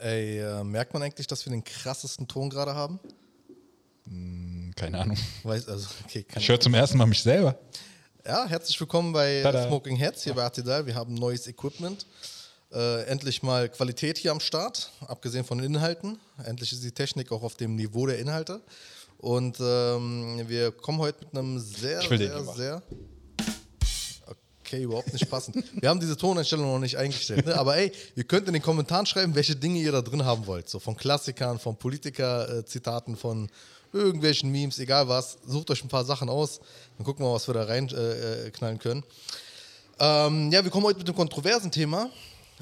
Ey, äh, merkt man eigentlich, dass wir den krassesten Ton gerade haben? Hm, keine Ahnung. Weiß, also, okay, ich höre zum ersten Mal mich selber. Ja, herzlich willkommen bei Tada. Smoking Heads hier bei Atidal. Wir haben neues Equipment. Äh, endlich mal Qualität hier am Start, abgesehen von den Inhalten. Endlich ist die Technik auch auf dem Niveau der Inhalte. Und ähm, wir kommen heute mit einem sehr, sehr, sehr. Okay, überhaupt nicht passend. Wir haben diese Toneinstellung noch nicht eingestellt. Ne? Aber ey, ihr könnt in den Kommentaren schreiben, welche Dinge ihr da drin haben wollt. So von Klassikern, von Politiker-Zitaten, von irgendwelchen Memes, egal was. Sucht euch ein paar Sachen aus. Dann gucken wir mal, was wir da reinknallen äh, knallen können. Ähm, ja, wir kommen heute mit einem kontroversen Thema.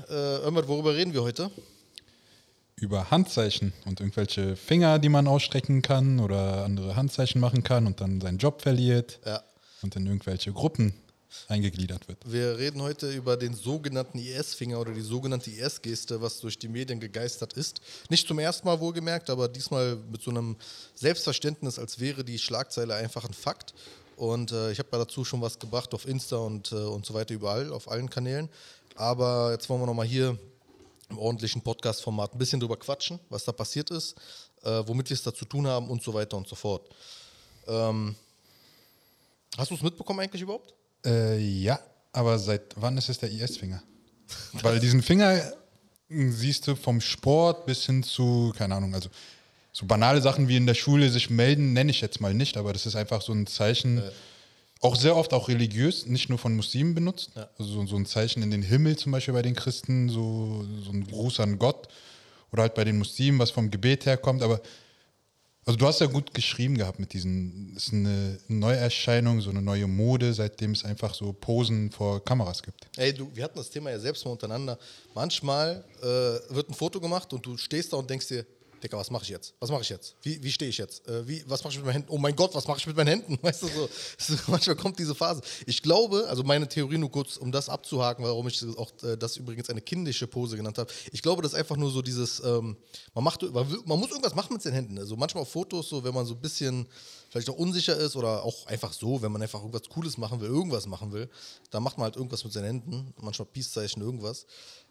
Äh, Irmert, worüber reden wir heute? Über Handzeichen und irgendwelche Finger, die man ausstrecken kann oder andere Handzeichen machen kann und dann seinen Job verliert Ja. und in irgendwelche Gruppen eingegliedert wird. Wir reden heute über den sogenannten IS-Finger oder die sogenannte IS-Geste, was durch die Medien gegeistert ist. Nicht zum ersten Mal wohlgemerkt, aber diesmal mit so einem Selbstverständnis, als wäre die Schlagzeile einfach ein Fakt. Und äh, ich habe ja dazu schon was gebracht auf Insta und, äh, und so weiter überall, auf allen Kanälen. Aber jetzt wollen wir nochmal hier im ordentlichen Podcast-Format ein bisschen drüber quatschen, was da passiert ist, äh, womit wir es da zu tun haben und so weiter und so fort. Ähm, hast du es mitbekommen eigentlich überhaupt? Äh, ja, aber seit wann ist es der IS-Finger? Weil diesen Finger siehst du vom Sport bis hin zu, keine Ahnung, also so banale Sachen wie in der Schule sich melden, nenne ich jetzt mal nicht, aber das ist einfach so ein Zeichen, auch sehr oft auch religiös, nicht nur von Muslimen benutzt. Ja. Also so, so ein Zeichen in den Himmel zum Beispiel bei den Christen, so, so ein Gruß an Gott. Oder halt bei den Muslimen, was vom Gebet herkommt. Aber also du hast ja gut geschrieben gehabt mit diesen, es ist eine Neuerscheinung, so eine neue Mode, seitdem es einfach so Posen vor Kameras gibt. Ey, du, wir hatten das Thema ja selbst mal untereinander. Manchmal äh, wird ein Foto gemacht und du stehst da und denkst dir, Digga, was mache ich jetzt? Was mache ich jetzt? Wie, wie stehe ich jetzt? Äh, wie, was mache ich mit meinen Händen? Oh mein Gott, was mache ich mit meinen Händen? Weißt du, so, manchmal kommt diese Phase. Ich glaube, also meine Theorie nur kurz, um das abzuhaken, warum ich auch äh, das übrigens eine kindische Pose genannt habe. Ich glaube, das ist einfach nur so dieses, ähm, man, macht, man, man muss irgendwas machen mit den Händen. Also manchmal auf Fotos, so wenn man so ein bisschen vielleicht auch unsicher ist oder auch einfach so, wenn man einfach irgendwas Cooles machen will, irgendwas machen will, dann macht man halt irgendwas mit seinen Händen. Manchmal Peace-Zeichen, irgendwas.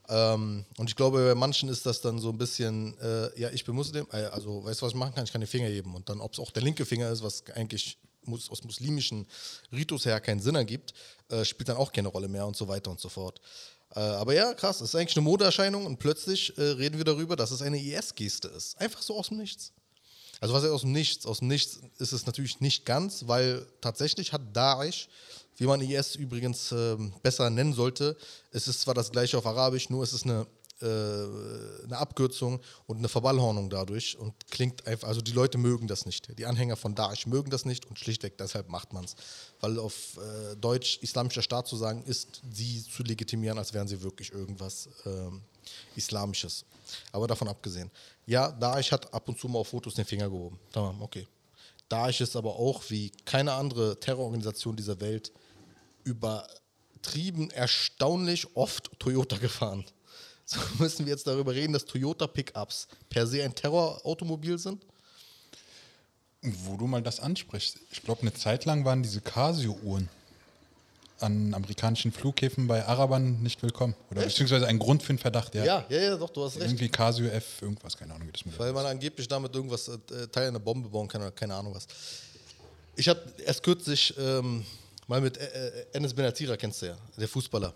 Ähm, und ich glaube, bei manchen ist das dann so ein bisschen, äh, ja, ich bin Muslim, äh, also weißt du, was ich machen kann? Ich kann den Finger heben. Und dann, ob es auch der linke Finger ist, was eigentlich mus aus muslimischen Ritus her keinen Sinn ergibt, äh, spielt dann auch keine Rolle mehr und so weiter und so fort. Äh, aber ja, krass, es ist eigentlich eine Modeerscheinung und plötzlich äh, reden wir darüber, dass es eine IS-Geste ist. Einfach so aus dem Nichts. Also was heißt aus dem Nichts? Aus dem Nichts ist es natürlich nicht ganz, weil tatsächlich hat Daesh, wie man IS übrigens ähm, besser nennen sollte, es ist zwar das gleiche auf Arabisch, nur es ist eine, äh, eine Abkürzung und eine Verballhornung dadurch und klingt einfach, also die Leute mögen das nicht. Die Anhänger von Daesh mögen das nicht und schlichtweg deshalb macht man es. Weil auf äh, Deutsch islamischer Staat zu sagen, ist sie zu legitimieren, als wären sie wirklich irgendwas ähm, Islamisches. Aber davon abgesehen. Ja, Daesh hat ab und zu mal auf Fotos den Finger gehoben. Tamam, okay. Daesh ist aber auch wie keine andere Terrororganisation dieser Welt übertrieben, erstaunlich oft Toyota gefahren. So müssen wir jetzt darüber reden, dass Toyota Pickups per se ein Terrorautomobil sind? Wo du mal das ansprichst, ich glaube, eine Zeit lang waren diese Casio-Uhren an amerikanischen Flughäfen bei Arabern nicht willkommen. Oder Echt? beziehungsweise ein Grund für den Verdacht, ja. Ja, ja, ja, doch, du hast recht. Irgendwie Casio F, irgendwas, keine Ahnung, wie das Modell Weil man angeblich damit irgendwas, äh, Teil einer Bombe bauen kann oder keine Ahnung was. Ich habe erst kürzlich ähm, mal mit äh, äh, Enes Benatira, kennst du ja, der Fußballer.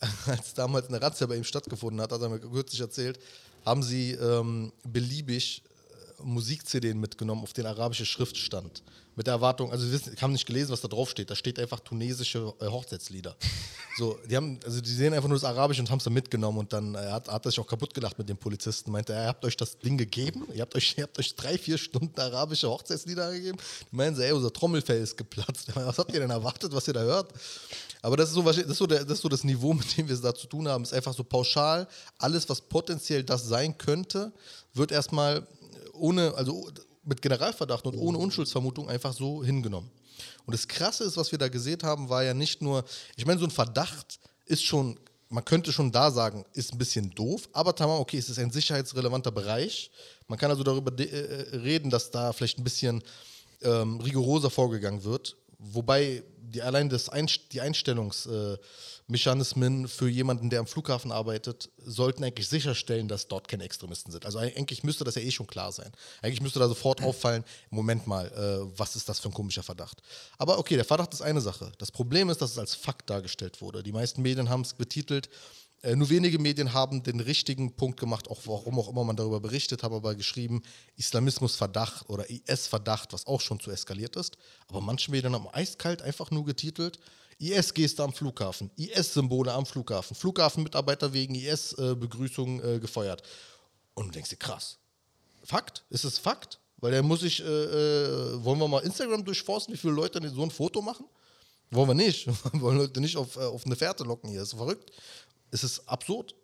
Als damals eine Razzia bei ihm stattgefunden hat, hat er mir kürzlich erzählt, haben sie ähm, beliebig äh, Musik-CDs mitgenommen, auf denen arabische Schrift stand. Mit der Erwartung, also wissen, ich habe nicht gelesen, was da drauf steht. Da steht einfach tunesische äh, Hochzeitslieder. So, die haben, also die sehen einfach nur das Arabisch und haben es dann mitgenommen und dann äh, hat, hat er sich auch kaputt gelacht mit dem Polizisten. Meinte, er, habt euch das Ding gegeben, ihr habt euch, ihr habt euch drei, vier Stunden arabische Hochzeitslieder gegeben. Die meinen so, ey, unser Trommelfell ist geplatzt. Was habt ihr denn erwartet, was ihr da hört? Aber das ist so, das, ist so der, das ist so das Niveau, mit dem wir es da zu tun haben. ist einfach so pauschal. Alles, was potenziell das sein könnte, wird erstmal ohne, also mit Generalverdacht und ohne Unschuldsvermutung einfach so hingenommen. Und das Krasse ist, was wir da gesehen haben, war ja nicht nur, ich meine, so ein Verdacht ist schon, man könnte schon da sagen, ist ein bisschen doof, aber tamam, okay, es ist ein sicherheitsrelevanter Bereich. Man kann also darüber de- äh, reden, dass da vielleicht ein bisschen ähm, rigoroser vorgegangen wird, wobei die, allein das Einst die Einstellungsmechanismen für jemanden, der am Flughafen arbeitet, sollten eigentlich sicherstellen, dass dort keine Extremisten sind. Also eigentlich müsste das ja eh schon klar sein. Eigentlich müsste da sofort auffallen, Moment mal, äh, was ist das für ein komischer Verdacht? Aber okay, der Verdacht ist eine Sache. Das Problem ist, dass es als Fakt dargestellt wurde. Die meisten Medien haben es betitelt, äh, nur wenige Medien haben den richtigen Punkt gemacht, auch warum auch immer man darüber berichtet, haben aber geschrieben, Islamismusverdacht oder IS-Verdacht, was auch schon zu eskaliert ist. Aber manche Medien haben eiskalt einfach nur getitelt, IS-Geste am Flughafen, IS-Symbole am Flughafen, Flughafenmitarbeiter wegen IS-Begrüßung äh, gefeuert. Und du denkst dir, krass. Fakt? Ist es Fakt? Weil der muss ich, äh, äh, wollen wir mal Instagram durchforsten, wie viele Leute so ein Foto machen? Wollen wir nicht. Wir wollen Leute nicht auf, äh, auf eine Fährte locken hier. Das ist verrückt. Es ist absurd.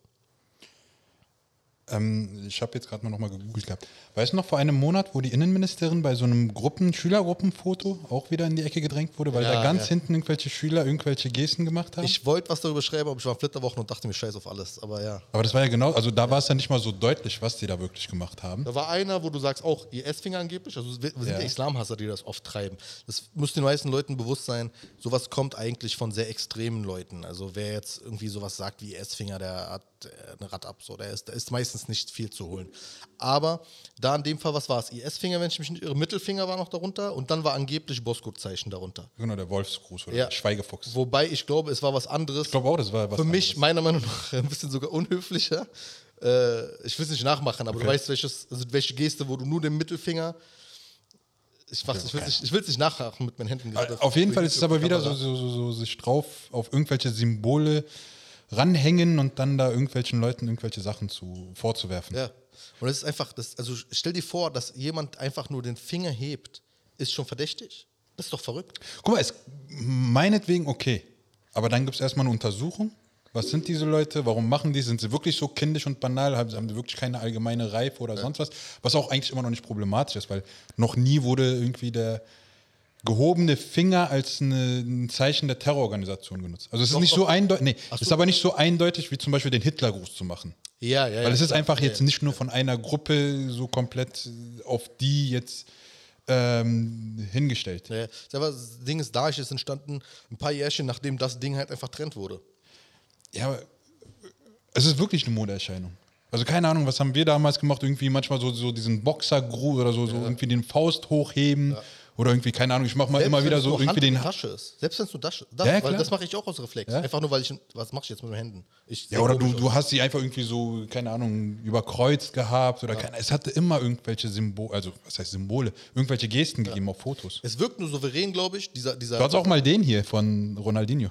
Ähm, ich habe jetzt gerade mal nochmal gegoogelt gehabt. Weißt du noch, vor einem Monat, wo die Innenministerin bei so einem Gruppen Schülergruppenfoto auch wieder in die Ecke gedrängt wurde, weil Ja, da ganz ja. hinten irgendwelche Schüler irgendwelche Gesten gemacht haben? Ich wollte was darüber schreiben, aber ich war Flitterwochen und dachte mir scheiß auf alles. Aber ja. Aber das war ja genau, also da war es ja nicht mal so deutlich, was die da wirklich gemacht haben. Da war einer, wo du sagst, auch IS-Finger angeblich, also wir sind ja. Ja. Islamhasser, die das oft treiben. Das muss den meisten Leuten bewusst sein, sowas kommt eigentlich von sehr extremen Leuten. Also wer jetzt irgendwie sowas sagt wie IS-Finger, der hat äh, eine Rad ab, so, der ist, da ist meistens nicht viel zu holen. Aber da in dem Fall, was war es? IS-Finger, wenn ich mich nicht irre, Mittelfinger war noch darunter und dann war angeblich Bosco-Zeichen darunter. Genau, der Wolfsgruß oder Ja. Schweigefuchs. Wobei ich glaube, es war was anderes. Ich glaube auch, das war was Für mich, anderes. meiner Meinung nach, ein bisschen sogar unhöflicher. Äh, ich will es nicht nachmachen, aber du Okay. weißt, welches, also welche Geste, wo du nur den Mittelfinger. Ich, mach's, ich will es nicht, nicht nachmachen mit meinen Händen. Auf jeden Fall ist es aber wieder so, so, so, so sich drauf auf irgendwelche Symbole ranhängen und dann da irgendwelchen Leuten irgendwelche Sachen zu, vorzuwerfen. Ja. Und es ist einfach, das, also stell dir vor, dass jemand einfach nur den Finger hebt, ist schon verdächtig. Das ist doch verrückt. Guck mal, es, meinetwegen okay. Aber dann gibt es erstmal eine Untersuchung. Was sind diese Leute? Warum machen die? Sind sie wirklich so kindisch und banal? Haben, haben sie wirklich keine allgemeine Reife oder sonst was? Was auch eigentlich immer noch nicht problematisch ist, weil noch nie wurde irgendwie der gehobene Finger als eine, ein Zeichen der Terrororganisation genutzt. Also es ist Doch, nicht doch. so eindeutig, nee, Ach es ist aber nicht so eindeutig, wie zum Beispiel den Hitlergruß zu machen. Ja, ja. Weil es ist einfach ja, jetzt nicht nur von einer Gruppe so komplett auf die jetzt ähm, hingestellt. Ja, aber das Ding ist, Daesh ist entstanden ein paar Jährchen, nachdem das Ding halt einfach trennt wurde. Ja, aber es ist wirklich eine Modeerscheinung. Also keine Ahnung, was haben wir damals gemacht? Irgendwie manchmal so, so diesen Boxergruß oder so, so irgendwie den Faust hochheben oder irgendwie, keine Ahnung, ich mache mal Selbst immer wieder so irgendwie Hand den... Tasche ist. Selbst wenn es nur das, das Ja, weil das mache ich auch aus Reflex. Ja. Einfach nur, weil ich, was mache ich jetzt mit den Händen? Ich Ja, oder du, du hast sie einfach irgendwie so, keine Ahnung, überkreuzt gehabt oder keine, es hatte immer irgendwelche Symbole, also was heißt Symbole, irgendwelche Gesten gegeben auf Fotos. Es wirkt nur souverän, glaube ich, dieser, dieser Du hast auch mal den hier von Ronaldinho.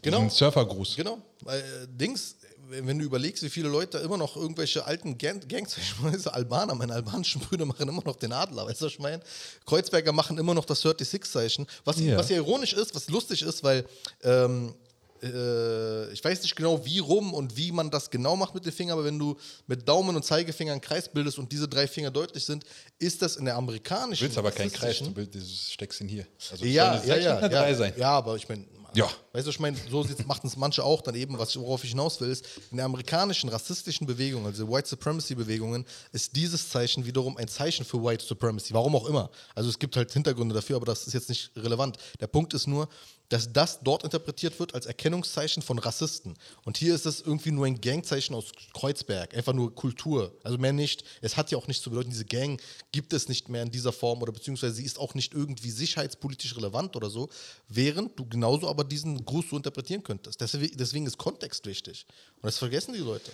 Genau. Diesen Surfergruß. Genau. Weil, äh, Dings, wenn du überlegst, wie viele Leute immer noch irgendwelche alten Gang Gangs, ich meine, Albaner, meine albanischen Brüder machen immer noch den Adler, weißt du, was ich meine? Kreuzberger machen immer noch das 36-Zeichen, was, Ja. was ja ironisch ist, was lustig ist, weil ähm, äh, ich weiß nicht genau, wie rum und wie man das genau macht mit den Fingern, aber wenn du mit Daumen und Zeigefinger einen Kreis bildest und diese drei Finger deutlich sind, ist das in der amerikanischen. Du willst aber keinen Kreis, du du steckst ihn hier. Also ja, ja, ja, ja, Drei sein. ja, aber ich meine, Ja. weißt du, ich meine, so machen es manche auch dann eben, was, worauf ich hinaus will, ist, in der amerikanischen rassistischen Bewegung, also White Supremacy Bewegungen, ist dieses Zeichen wiederum ein Zeichen für White Supremacy, warum auch immer. Also es gibt halt Hintergründe dafür, aber das ist jetzt nicht relevant. Der Punkt ist nur, dass das dort interpretiert wird als Erkennungszeichen von Rassisten. Und hier ist es irgendwie nur ein Gangzeichen aus Kreuzberg, einfach nur Kultur, also mehr nicht. Es hat ja auch nichts zu bedeuten, diese Gang gibt es nicht mehr in dieser Form oder beziehungsweise sie ist auch nicht irgendwie sicherheitspolitisch relevant oder so, während du genauso aber diesen Gruß so interpretieren könntest. Deswegen, ist Kontext wichtig. Und das vergessen die Leute.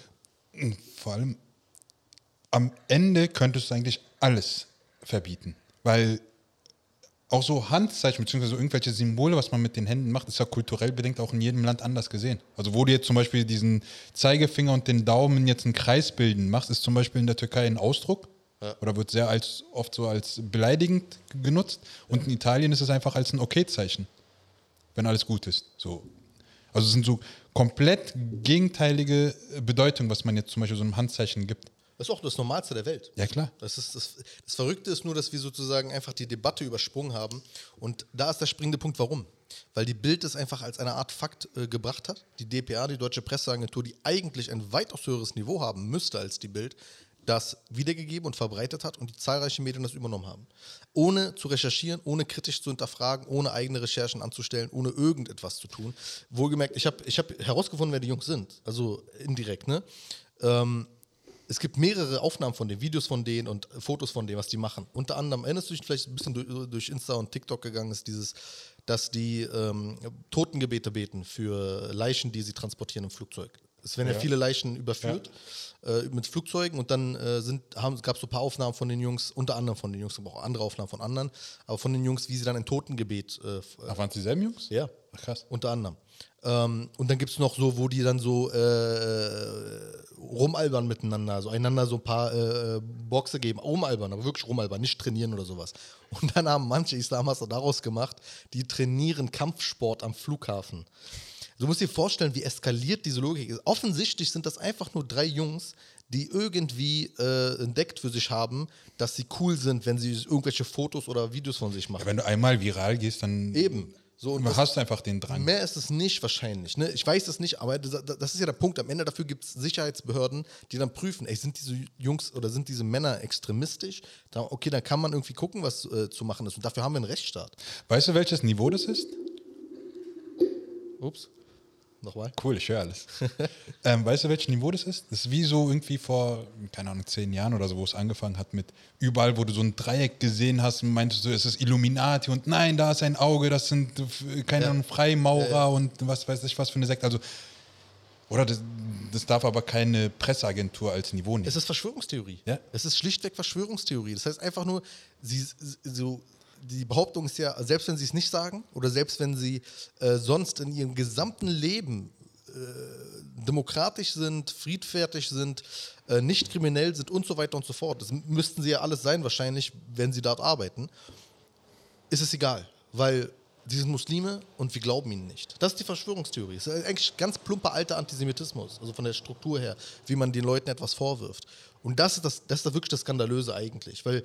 Vor allem am Ende könntest du eigentlich alles verbieten. Weil auch so Handzeichen bzw. irgendwelche Symbole, was man mit den Händen macht, ist ja kulturell bedingt auch in jedem Land anders gesehen. Also wo du jetzt zum Beispiel diesen Zeigefinger und den Daumen jetzt einen Kreis bilden machst, ist zum Beispiel in der Türkei ein Ausdruck. Oder wird sehr als, oft so als beleidigend genutzt. Und in Italien ist es einfach als ein Okay-Zeichen, wenn alles gut ist. So. Also es sind so komplett gegenteilige Bedeutungen, was man jetzt zum Beispiel so einem Handzeichen gibt. Das ist auch das Normalste der Welt. Ja, klar. Das, ist, das, das Verrückte ist nur, dass wir sozusagen einfach die Debatte übersprungen haben. Und da ist der springende Punkt, warum? Weil die Bild es einfach als eine Art Fakt äh, gebracht hat. Die DPA, die Deutsche Presseagentur, die eigentlich ein weitaus höheres Niveau haben müsste als die Bild, das wiedergegeben und verbreitet hat und die zahlreichen Medien das übernommen haben. Ohne zu recherchieren, ohne kritisch zu hinterfragen, ohne eigene Recherchen anzustellen, ohne irgendetwas zu tun. Wohlgemerkt, ich habe ich hab herausgefunden, wer die Jungs sind. Also indirekt, ne? Ähm, es gibt mehrere Aufnahmen von den Videos von denen und Fotos von denen, was die machen. Unter anderem, erinnerst du dich vielleicht ein bisschen durch, durch Insta und TikTok gegangen ist, dieses, dass die ähm, Totengebete beten für Leichen, die sie transportieren im Flugzeug. Es werden ja, Ja. viele Leichen überführt äh, mit Flugzeugen und dann äh, gab es so ein paar Aufnahmen von den Jungs, unter anderem von den Jungs, aber auch andere Aufnahmen von anderen, aber von den Jungs, wie sie dann ein Totengebet äh, Ach, waren es dieselben Jungs? ja, Ach, krass. unter anderem. Ähm, und dann gibt es noch so, wo die dann so äh, rumalbern miteinander, so einander so ein paar äh, Boxe geben, rumalbern, aber wirklich rumalbern, nicht trainieren oder sowas. Und dann haben manche Islamhasser daraus gemacht, die trainieren Kampfsport am Flughafen. Du musst dir vorstellen, wie eskaliert diese Logik ist. Offensichtlich sind das einfach nur drei Jungs, die irgendwie äh, entdeckt für sich haben, dass sie cool sind, wenn sie irgendwelche Fotos oder Videos von sich machen. Ja, wenn du einmal viral gehst, dann Eben. So, und das- hast du einfach den Drang. Mehr ist es nicht wahrscheinlich. Ne? Ich weiß es nicht, aber das, das ist ja der Punkt. Am Ende dafür gibt es Sicherheitsbehörden, die dann prüfen, ey, sind diese Jungs oder sind diese Männer extremistisch? Da, okay, dann kann man irgendwie gucken, was äh, zu machen ist. Und dafür haben wir einen Rechtsstaat. Weißt du, welches Niveau das ist? Ups. Nochmal. Cool, ich höre alles. ähm, weißt du, welches Niveau das ist? Das ist wie so irgendwie vor, keine Ahnung, zehn Jahren oder so, wo es angefangen hat mit überall, wo du so ein Dreieck gesehen hast, meintest du, es ist Illuminati und nein, da ist ein Auge, das sind, äh, keine Ja. Ahnung, Freimaurer und was weiß ich, was für eine Sekte. Also, oder das, das darf aber keine Presseagentur als Niveau nehmen. Es ist Verschwörungstheorie. Ja. Es ist schlichtweg Verschwörungstheorie. Das heißt einfach nur, sie, so, die Behauptung ist ja, selbst wenn sie es nicht sagen oder selbst wenn sie äh, sonst in ihrem gesamten Leben äh, demokratisch sind, friedfertig sind, äh, nicht kriminell sind und so weiter und so fort. Das müssten sie ja alles sein wahrscheinlich, wenn sie dort arbeiten. Ist es egal, weil sie sind Muslime und wir glauben ihnen nicht. Das ist die Verschwörungstheorie. Das ist eigentlich ganz plumper alter Antisemitismus, also von der Struktur her, wie man den Leuten etwas vorwirft. Und das ist, das, das ist wirklich das Skandalöse eigentlich, weil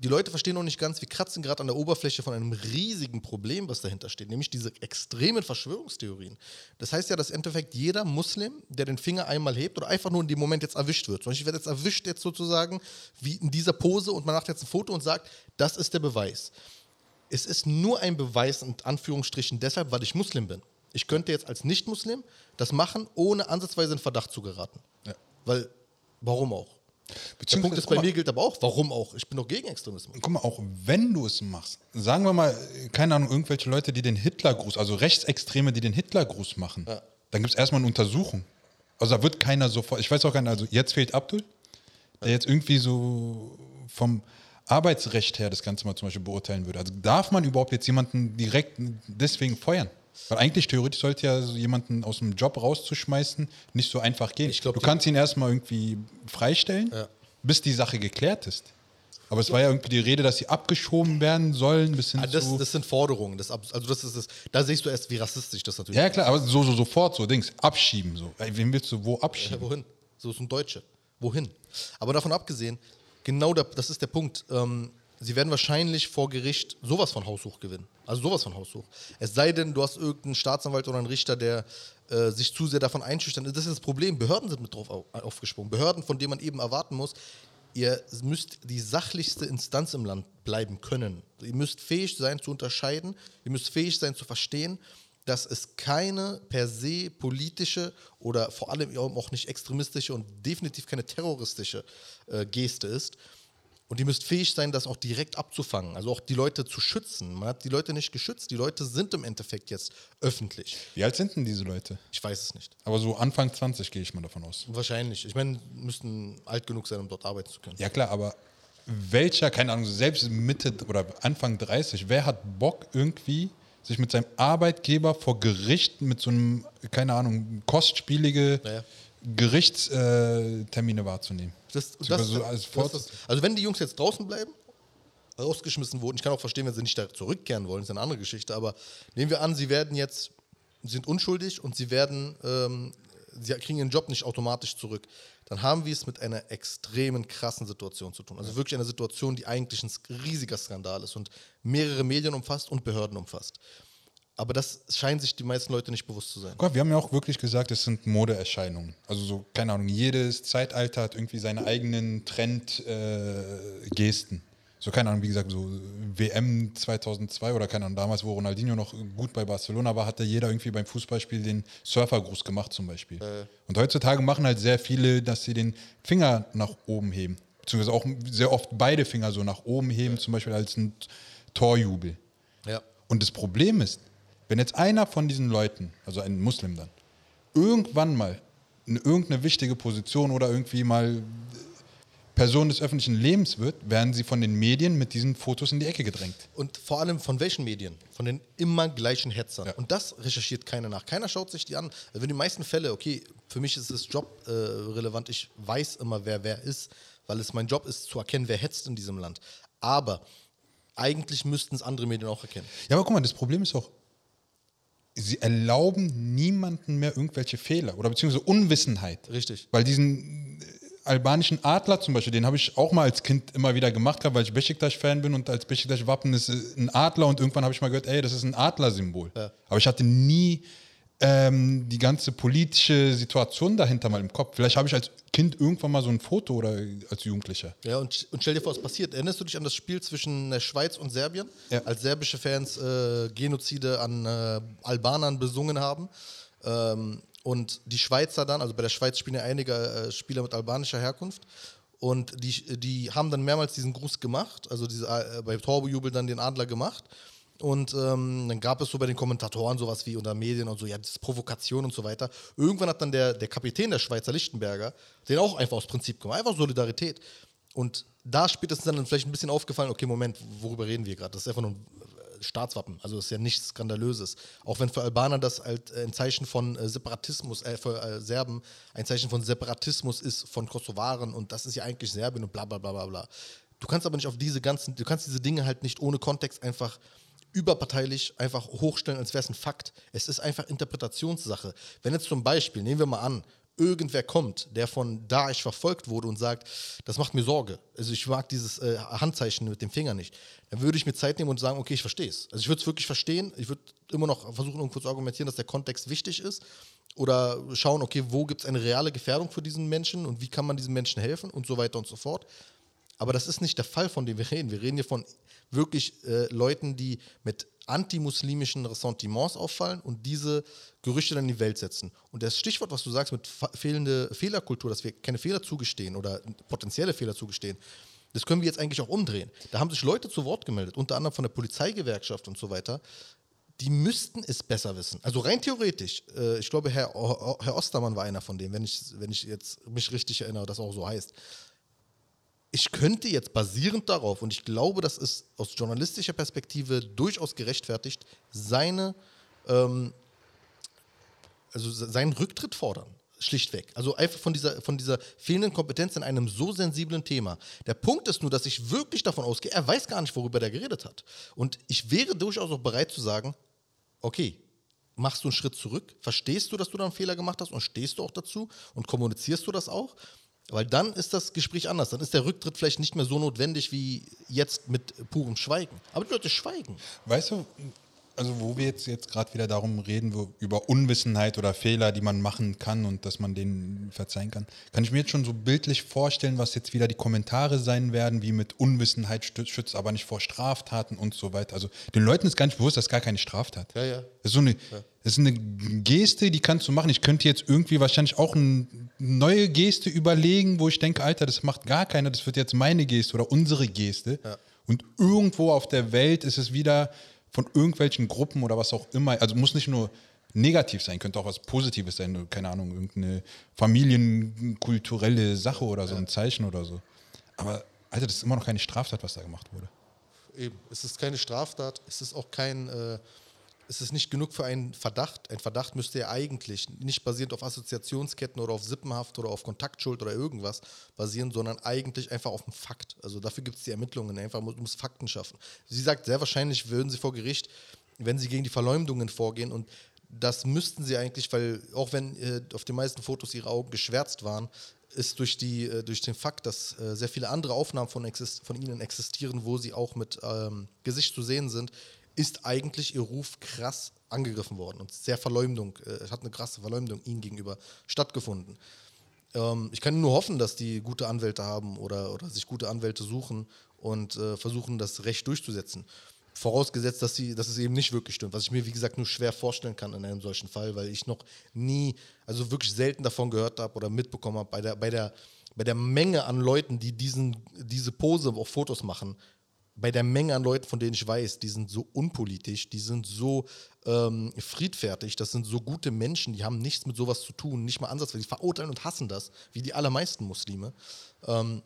die Leute verstehen noch nicht ganz, wir kratzen gerade an der Oberfläche von einem riesigen Problem, was dahinter steht, nämlich diese extremen Verschwörungstheorien. Das heißt ja, dass im Endeffekt jeder Muslim, der den Finger einmal hebt oder einfach nur in dem Moment jetzt erwischt wird, zum Beispiel ich werde jetzt erwischt jetzt sozusagen, wie in dieser Pose und man macht jetzt ein Foto und sagt, das ist der Beweis. Es ist nur ein Beweis, in Anführungsstrichen, deshalb, weil ich Muslim bin. Ich könnte jetzt als Nicht-Muslim das machen, ohne ansatzweise in Verdacht zu geraten. Ja. Weil, warum auch? Der Punkt ist, bei mal, mir gilt aber auch, warum auch? Ich bin doch gegen Extremismus. Guck mal, auch wenn du es machst, sagen wir mal, keine Ahnung, irgendwelche Leute, die den Hitlergruß, also Rechtsextreme, die den Hitlergruß machen, Ja. dann gibt es erstmal eine Untersuchung. Also da wird keiner sofort, ich weiß auch gar nicht, also jetzt fehlt Abdul, der jetzt irgendwie so vom Arbeitsrecht her das Ganze mal zum Beispiel beurteilen würde. Also darf man überhaupt jetzt jemanden direkt deswegen feuern? Weil eigentlich theoretisch sollte ja so jemanden aus dem Job rauszuschmeißen nicht so einfach gehen. Glaub, du kannst ihn erstmal irgendwie freistellen, Ja. bis die Sache geklärt ist. Aber es war ja irgendwie die Rede, dass sie abgeschoben werden sollen, bis hin Ah, Das, zu. das sind Forderungen. Das, also das ist das, da siehst du erst, wie rassistisch das natürlich ja, klar, aber so, so sofort, so Dings, abschieben. So. Wen willst du wo Ja, abschieben? wohin? So sind Deutsche. Wohin? Aber davon abgesehen, genau da, das ist der Punkt. Ähm, sie werden wahrscheinlich vor Gericht sowas von Haussuch gewinnen. Also sowas von Haussuch. Es sei denn, du hast irgendeinen Staatsanwalt oder einen Richter, der äh, sich zu sehr davon einschüchtert. Das ist das Problem. Behörden sind mit drauf au- aufgesprungen. Behörden, von denen man eben erwarten muss, ihr müsst die sachlichste Instanz im Land bleiben können. Ihr müsst fähig sein zu unterscheiden, ihr müsst fähig sein zu verstehen, dass es keine per se politische oder vor allem auch nicht extremistische und definitiv keine terroristische äh, Geste ist. Und ihr müsst fähig sein, das auch direkt abzufangen, also auch die Leute zu schützen. Man hat die Leute nicht geschützt, die Leute sind im Endeffekt jetzt öffentlich. Wie alt sind denn diese Leute? Ich weiß es nicht. Aber so Anfang 20 gehe ich mal davon aus. Wahrscheinlich. Ich meine, müssten alt genug sein, um dort arbeiten zu können. Ja klar, aber welcher, keine Ahnung, selbst Mitte oder Anfang 30, wer hat Bock irgendwie, sich mit seinem Arbeitgeber vor Gericht mit so einem, keine Ahnung, kostspielige Ja, ja. Gerichtstermine wahrzunehmen? Das, das, so als das, also wenn die Jungs jetzt draußen bleiben, rausgeschmissen wurden, ich kann auch verstehen, wenn sie nicht da zurückkehren wollen, ist eine andere Geschichte, aber nehmen wir an, sie werden jetzt, sind unschuldig und sie werden, ähm, sie kriegen ihren Job nicht automatisch zurück, dann haben wir es mit einer extremen krassen Situation zu tun. Also wirklich eine Situation, die eigentlich ein riesiger Skandal ist und mehrere Medien umfasst und Behörden umfasst. Aber das scheinen sich die meisten Leute nicht bewusst zu sein. Gott, wir haben ja auch wirklich gesagt, es sind Modeerscheinungen. Also so, keine Ahnung, jedes Zeitalter hat irgendwie seine eigenen Trendgesten. Äh, so, keine Ahnung, wie gesagt, so WM 2002 oder keine Ahnung, damals, wo Ronaldinho noch gut bei Barcelona war, hatte jeder irgendwie beim Fußballspiel den Surfergruß gemacht zum Beispiel. Äh. Und heutzutage machen halt sehr viele, dass sie den Finger nach oben heben. Beziehungsweise auch sehr oft beide Finger so nach oben heben, ja. zum Beispiel als ein Torjubel. Ja. Und das Problem ist, wenn jetzt einer von diesen Leuten, also ein Muslim dann, irgendwann mal in irgendeine wichtige Position oder irgendwie mal Person des öffentlichen Lebens wird, werden sie von den Medien mit diesen Fotos in die Ecke gedrängt. Und vor allem von welchen Medien? Von den immer gleichen Hetzern. Ja. Und das recherchiert keiner nach. Keiner schaut sich die an. Also in den meisten Fällen, okay, für mich ist es jobrelevant, äh, ich weiß immer, wer wer ist, weil es mein Job ist, zu erkennen, wer hetzt in diesem Land. Aber eigentlich müssten es andere Medien auch erkennen. Ja, aber guck mal, das Problem ist auch, sie erlauben niemanden mehr irgendwelche Fehler oder beziehungsweise Unwissenheit. Richtig. Weil diesen äh, albanischen Adler zum Beispiel, den habe ich auch mal als Kind immer wieder gemacht, weil ich Besiktas-Fan bin und als Besiktas-Wappen ist äh, ein Adler und irgendwann habe ich mal gehört, ey, das ist ein Adler-Symbol. Ja. Aber ich hatte nie ähm, die ganze politische Situation dahinter mal im Kopf. Vielleicht habe ich als Kind irgendwann mal so ein Foto oder als Jugendlicher. Ja, und, und stell dir vor, was passiert. Erinnerst du dich an das Spiel zwischen der Schweiz und Serbien? Ja. Als serbische Fans äh, Genozide an äh, Albanern besungen haben. Ähm, und die Schweizer dann, also bei der Schweiz spielen ja einige äh, Spieler mit albanischer Herkunft. Und die, die haben dann mehrmals diesen Gruß gemacht, also diese, äh, bei Torbejubel dann den Adler gemacht. Und ähm, dann gab es so bei den Kommentatoren sowas wie unter Medien und so, ja, das ist Provokation und so weiter. Irgendwann hat dann der, der Kapitän der Schweizer, Lichtenberger, den auch einfach aus Prinzip gemacht, einfach Solidarität. Und da spätestens dann vielleicht ein bisschen aufgefallen, okay, Moment, worüber reden wir gerade? Das ist einfach nur ein äh, Staatswappen, also das ist ja nichts Skandalöses. Auch wenn für Albaner das halt ein Zeichen von äh, Separatismus, äh, für äh, Serben ein Zeichen von Separatismus ist, von Kosovaren und das ist ja eigentlich Serbien und bla bla bla bla bla. Du kannst aber nicht auf diese ganzen, du kannst diese Dinge halt nicht ohne Kontext einfach überparteilich einfach hochstellen, als wäre es ein Fakt. Es ist einfach Interpretationssache. Wenn jetzt zum Beispiel, nehmen wir mal an, irgendwer kommt, der von Daesh verfolgt wurde und sagt, das macht mir Sorge, also ich mag dieses äh, Handzeichen mit dem Finger nicht, dann würde ich mir Zeit nehmen und sagen, okay, ich verstehe es. Also ich würde es wirklich verstehen, ich würde immer noch versuchen, irgendwo zu argumentieren, dass der Kontext wichtig ist oder schauen, okay, wo gibt es eine reale Gefährdung für diesen Menschen und wie kann man diesen Menschen helfen und so weiter und so fort. Aber das ist nicht der Fall, von dem wir reden. Wir reden hier von wirklich äh, Leuten, die mit antimuslimischen Ressentiments auffallen und diese Gerüchte dann in die Welt setzen. Und das Stichwort, was du sagst mit fehlende Fehlerkultur, dass wir keine Fehler zugestehen oder potenzielle Fehler zugestehen, das können wir jetzt eigentlich auch umdrehen. Da haben sich Leute zu Wort gemeldet, unter anderem von der Polizeigewerkschaft und so weiter. Die müssten es besser wissen. Also rein theoretisch, äh, ich glaube, Herr, Herr Ostermann war einer von denen, wenn ich, wenn ich jetzt mich richtig erinnere, das auch so heißt ich könnte jetzt basierend darauf, und ich glaube, das ist aus journalistischer Perspektive durchaus gerechtfertigt, seine, ähm, also seinen Rücktritt fordern. Schlichtweg. Also einfach von dieser, von dieser fehlenden Kompetenz in einem so sensiblen Thema. Der Punkt ist nur, dass ich wirklich davon ausgehe, er weiß gar nicht, worüber er geredet hat. Und ich wäre durchaus auch bereit zu sagen, okay, machst du einen Schritt zurück, verstehst du, dass du da einen Fehler gemacht hast und stehst du auch dazu und kommunizierst du das auch? Weil dann ist das Gespräch anders. Dann ist der Rücktritt vielleicht nicht mehr so notwendig wie jetzt mit purem Schweigen. Aber die Leute schweigen. Weißt du, also wo wir jetzt, jetzt gerade wieder darum reden, wo, über Unwissenheit oder Fehler, die man machen kann und dass man denen verzeihen kann, kann ich mir jetzt schon so bildlich vorstellen, was jetzt wieder die Kommentare sein werden, wie mit Unwissenheit schützt aber nicht vor Straftaten und so weiter. Also den Leuten ist gar nicht bewusst, dass gar keine Straftat. Ja, ja. Das ist so eine, ja. das ist eine Geste, die kannst du machen. Ich könnte jetzt irgendwie wahrscheinlich auch eine neue Geste überlegen, wo ich denke, Alter, das macht gar keiner, das wird jetzt meine Geste oder unsere Geste. Ja. Und irgendwo auf der Welt ist es wieder von irgendwelchen Gruppen oder was auch immer, also muss nicht nur negativ sein, könnte auch was Positives sein, keine Ahnung, irgendeine familienkulturelle Sache oder so, ja. ein Zeichen oder so. Aber, Alter, das ist immer noch keine Straftat, was da gemacht wurde. Eben, es ist keine Straftat, es ist auch kein, äh, es ist nicht genug für einen Verdacht. Ein Verdacht müsste ja eigentlich nicht basierend auf Assoziationsketten oder auf Sippenhaft oder auf Kontaktschuld oder irgendwas basieren, sondern eigentlich einfach auf dem Fakt. Also dafür gibt es die Ermittlungen, einfach muss, muss Fakten schaffen. Sie sagt, sehr wahrscheinlich würden sie vor Gericht, wenn sie gegen die Verleumdungen vorgehen und das müssten sie eigentlich, weil auch wenn äh, auf den meisten Fotos ihre Augen geschwärzt waren, ist durch, die, äh, durch den Fakt, dass äh, sehr viele andere Aufnahmen von, von ihnen existieren, wo sie auch mit ähm, Gesicht zu sehen sind, ist eigentlich ihr Ruf krass angegriffen worden und sehr Verleumdung, äh, hat eine krasse Verleumdung ihnen gegenüber stattgefunden. Ähm, ich kann nur hoffen, dass die gute Anwälte haben oder, oder sich gute Anwälte suchen und äh, versuchen, das Recht durchzusetzen. Vorausgesetzt, dass, sie, dass es eben nicht wirklich stimmt, was ich mir, wie gesagt, nur schwer vorstellen kann in einem solchen Fall, weil ich noch nie, also wirklich selten davon gehört habe oder mitbekommen habe, bei der, bei, der, bei der Menge an Leuten, die diesen, diese Pose auf Fotos machen, bei der Menge an Leuten, von denen ich weiß, die sind so unpolitisch, die sind so ähm, friedfertig, das sind so gute Menschen, die haben nichts mit sowas zu tun, nicht mal ansatzweise, die verurteilen und hassen das, wie die allermeisten Muslime. Ähm,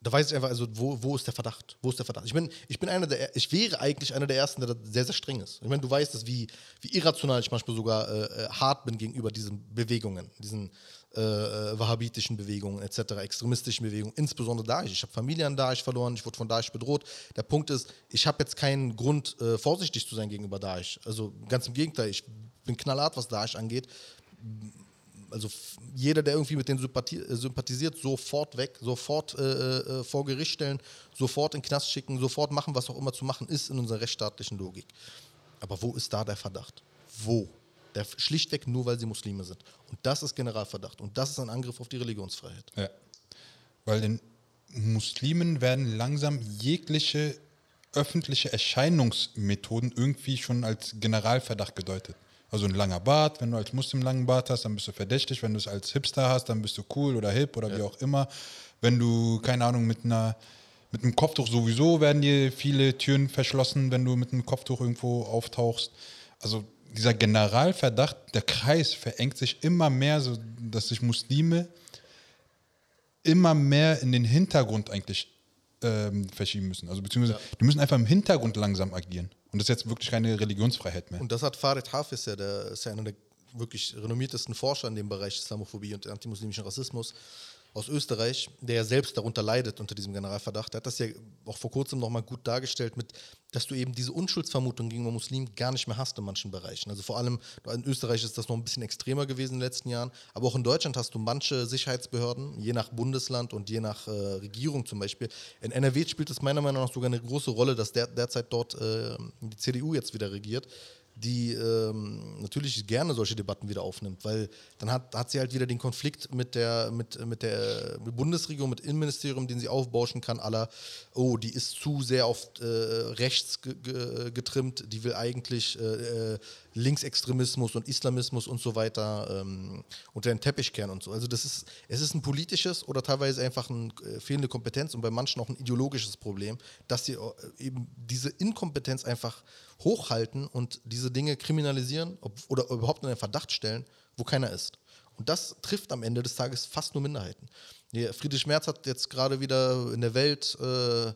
da weiß ich einfach, also wo, wo ist der Verdacht? Wo ist der Verdacht? Ich bin, ich bin einer der, ich wäre eigentlich einer der ersten, der sehr, sehr streng ist. Ich meine, du weißt es, wie, wie irrational ich manchmal sogar äh, äh hart bin gegenüber diesen Bewegungen, diesen äh, äh, wahhabitischen Bewegungen etc., extremistischen Bewegungen, insbesondere Daesh. Ich habe Familie an Daesh verloren, ich wurde von Daesh bedroht. Der Punkt ist, ich habe jetzt keinen Grund, äh, vorsichtig zu sein gegenüber Daesh. Also ganz im Gegenteil, ich bin knallhart, was Daesh angeht. Also jeder, der irgendwie mit denen äh, sympathisiert, sofort weg, sofort äh, äh, vor Gericht stellen, sofort in den Knast schicken, sofort machen, was auch immer zu machen ist in unserer rechtsstaatlichen Logik. Aber wo ist da der Verdacht? Wo? Der schlichtweg nur, weil sie Muslime sind. Und das ist Generalverdacht. Und das ist ein Angriff auf die Religionsfreiheit. Ja. Weil den Muslimen werden langsam jegliche öffentliche Erscheinungsmethoden irgendwie schon als Generalverdacht gedeutet. Also ein langer Bart, wenn du als Muslim einen langen Bart hast, dann bist du verdächtig. Wenn du es als Hipster hast, dann bist du cool oder hip oder ja. wie auch immer. Wenn du, keine Ahnung, mit einer mit einem Kopftuch sowieso werden dir viele Türen verschlossen, wenn du mit einem Kopftuch irgendwo auftauchst. Also dieser Generalverdacht, der Kreis verengt sich immer mehr, so dass sich Muslime immer mehr in den Hintergrund eigentlich ähm, verschieben müssen. Also beziehungsweise ja. die müssen einfach im Hintergrund langsam agieren. Und das ist jetzt wirklich keine Religionsfreiheit mehr. Und das hat Farid Hafiz ja, der ist ja einer der wirklich renommiertesten Forscher in dem Bereich Islamophobie und antimuslimischen Rassismus, aus Österreich, der ja selbst darunter leidet unter diesem Generalverdacht, der hat das ja auch vor kurzem nochmal gut dargestellt, mit, dass du eben diese Unschuldsvermutung gegenüber Muslimen gar nicht mehr hast in manchen Bereichen. Also vor allem in Österreich ist das noch ein bisschen extremer gewesen in den letzten Jahren, aber auch in Deutschland hast du manche Sicherheitsbehörden, je nach Bundesland und je nach äh, Regierung zum Beispiel. In NRW spielt es meiner Meinung nach sogar eine große Rolle, dass der, derzeit dort äh, die CDU jetzt wieder regiert die ähm, natürlich gerne solche Debatten wieder aufnimmt, weil dann hat, hat sie halt wieder den Konflikt mit der, mit, mit der Bundesregierung, mit Innenministerium, den sie aufbauschen kann, aller, oh, die ist zu sehr auf äh, rechts getrimmt, die will eigentlich äh, äh, Linksextremismus und Islamismus und so weiter ähm, unter den Teppich kehren und so. Also das ist, es ist ein politisches oder teilweise einfach eine äh, fehlende Kompetenz und bei manchen auch ein ideologisches Problem, dass sie äh, eben diese Inkompetenz einfach hochhalten und diese Dinge kriminalisieren ob, oder überhaupt in einen Verdacht stellen, wo keiner ist. Und das trifft am Ende des Tages fast nur Minderheiten. Friedrich Merz hat jetzt gerade wieder in der Welt äh,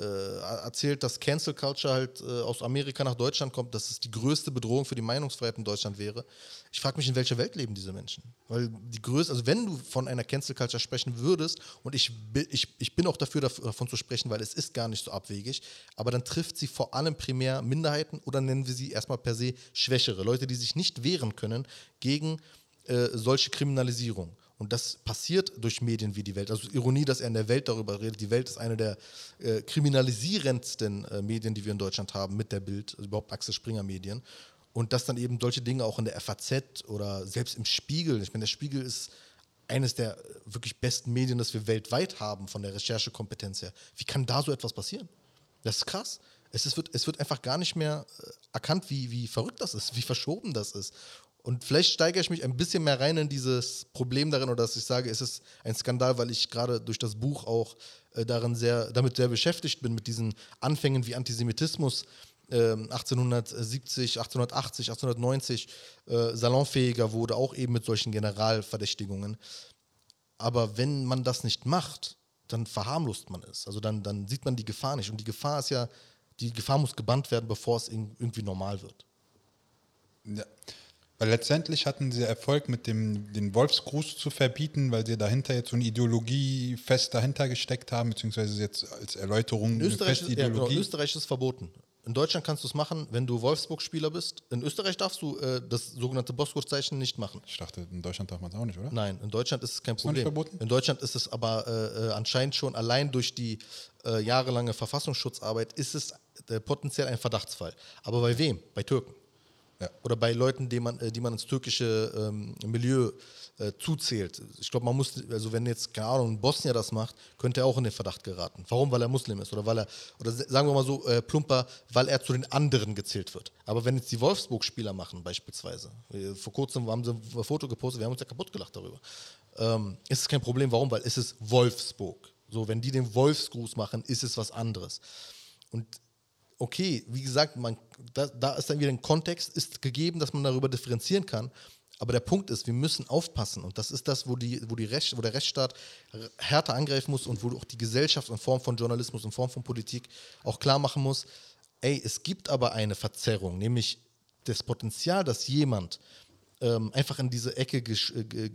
erzählt, dass Cancel Culture halt äh, aus Amerika nach Deutschland kommt, dass es die größte Bedrohung für die Meinungsfreiheit in Deutschland wäre. Ich frage mich, in welcher Welt leben diese Menschen? Weil die größte, also wenn du von einer Cancel Culture sprechen würdest, und ich, ich, ich bin auch dafür, davon zu sprechen, weil es ist gar nicht so abwegig, aber dann trifft sie vor allem primär Minderheiten oder nennen wir sie erstmal per se Schwächere, Leute, die sich nicht wehren können gegen äh, solche Kriminalisierung. Und das passiert durch Medien wie die Welt. Also Ironie, dass er in der Welt darüber redet. Die Welt ist eine der äh, kriminalisierendsten äh, Medien, die wir in Deutschland haben, mit der Bild, also überhaupt Axel Springer Medien. Und dass dann eben solche Dinge auch in der FAZ oder selbst im Spiegel, ich meine, der Spiegel ist eines der wirklich besten Medien, das wir weltweit haben, von der Recherchekompetenz her. Wie kann da so etwas passieren? Das ist krass. Es, ist, wird, es wird einfach gar nicht mehr äh, erkannt, wie, wie verrückt das ist, wie verschoben das ist. Und vielleicht steigere ich mich ein bisschen mehr rein in dieses Problem darin, oder dass ich sage, es ist ein Skandal, weil ich gerade durch das Buch auch äh, darin sehr, damit sehr beschäftigt bin, mit diesen Anfängen wie Antisemitismus äh, 1870, 1880, 1890 äh, salonfähiger wurde, auch eben mit solchen Generalverdächtigungen. Aber wenn man das nicht macht, dann verharmlost man es. Also dann, dann sieht man die Gefahr nicht. Und die Gefahr ist ja, die Gefahr muss gebannt werden, bevor es irgendwie normal wird. Ja. Weil letztendlich hatten sie Erfolg mit dem den Wolfsgruß zu verbieten, weil sie dahinter jetzt so eine Ideologie fest dahinter gesteckt haben, beziehungsweise jetzt als Erläuterung in Österreich, eine ja, genau, in Österreich ist verboten. In Deutschland kannst du es machen, wenn du Wolfsburg-Spieler bist. In Österreich darfst du äh, das sogenannte Boskurt-Zeichen nicht machen. Ich dachte, in Deutschland darf man es auch nicht, oder? Nein, in Deutschland ist es kein ist Problem. Nicht verboten? In Deutschland ist es aber äh, äh, anscheinend schon allein durch die äh, jahrelange Verfassungsschutzarbeit ist es äh, potenziell ein Verdachtsfall. Aber bei wem? Bei Türken. Ja. Oder bei Leuten, die man, äh, die man ins türkische ähm, Milieu äh, zuzählt. Ich glaube, man muss, also wenn jetzt, keine Ahnung, ein Bosnier das macht, könnte er auch in den Verdacht geraten. Warum? Weil er Muslim ist oder weil er, oder sagen wir mal so äh, plumper, weil er zu den anderen gezählt wird. Aber wenn jetzt die Wolfsburg-Spieler machen, beispielsweise, äh, vor kurzem haben sie ein Foto gepostet, wir haben uns ja kaputt gelacht darüber, ähm, ist es kein Problem. Warum? Weil es ist Wolfsburg. So, wenn die den Wolfsgruß machen, ist es was anderes. Und okay, wie gesagt, man, da, da ist dann wieder ein Kontext, ist gegeben, dass man darüber differenzieren kann. Aber der Punkt ist, wir müssen aufpassen. Und das ist das, wo, die, wo, die Recht, wo der Rechtsstaat härter angreifen muss und wo auch die Gesellschaft in Form von Journalismus, in Form von Politik auch klar machen muss, ey, es gibt aber eine Verzerrung, nämlich das Potenzial, dass jemand ähm, einfach in diese Ecke gesch äh,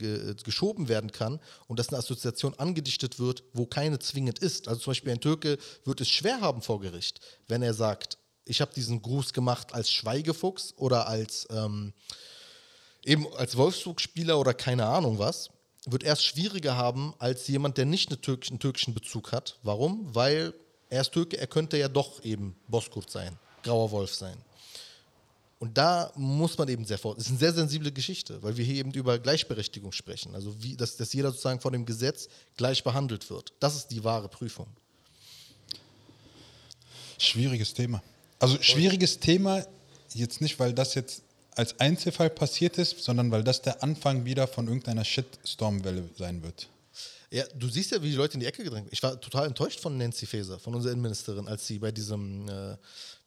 geschoben werden kann und dass eine Assoziation angedichtet wird, wo keine zwingend ist. Also zum Beispiel ein Türke wird es schwer haben vor Gericht, wenn er sagt, ich habe diesen Gruß gemacht als Schweigefuchs oder als ähm, eben als Wolfsburg-Spieler oder keine Ahnung was, wird erst schwieriger haben als jemand, der nicht einen türkischen, einen türkischen Bezug hat. Warum? Weil er ist Türke, er könnte ja doch eben Boskurt sein, Grauer Wolf sein. Und da muss man eben sehr vor. Das ist eine sehr sensible Geschichte, weil wir hier eben über Gleichberechtigung sprechen. Also, wie, dass, dass jeder sozusagen vor dem Gesetz gleich behandelt wird. Das ist die wahre Prüfung. Schwieriges Thema. Also, schwieriges Thema, jetzt nicht, weil das jetzt als Einzelfall passiert ist, sondern weil das der Anfang wieder von irgendeiner Shitstorm-Welle sein wird. Ja, du siehst ja, wie die Leute in die Ecke gedrängt Ich war total enttäuscht von Nancy Faeser, von unserer Innenministerin, als sie bei diesem äh,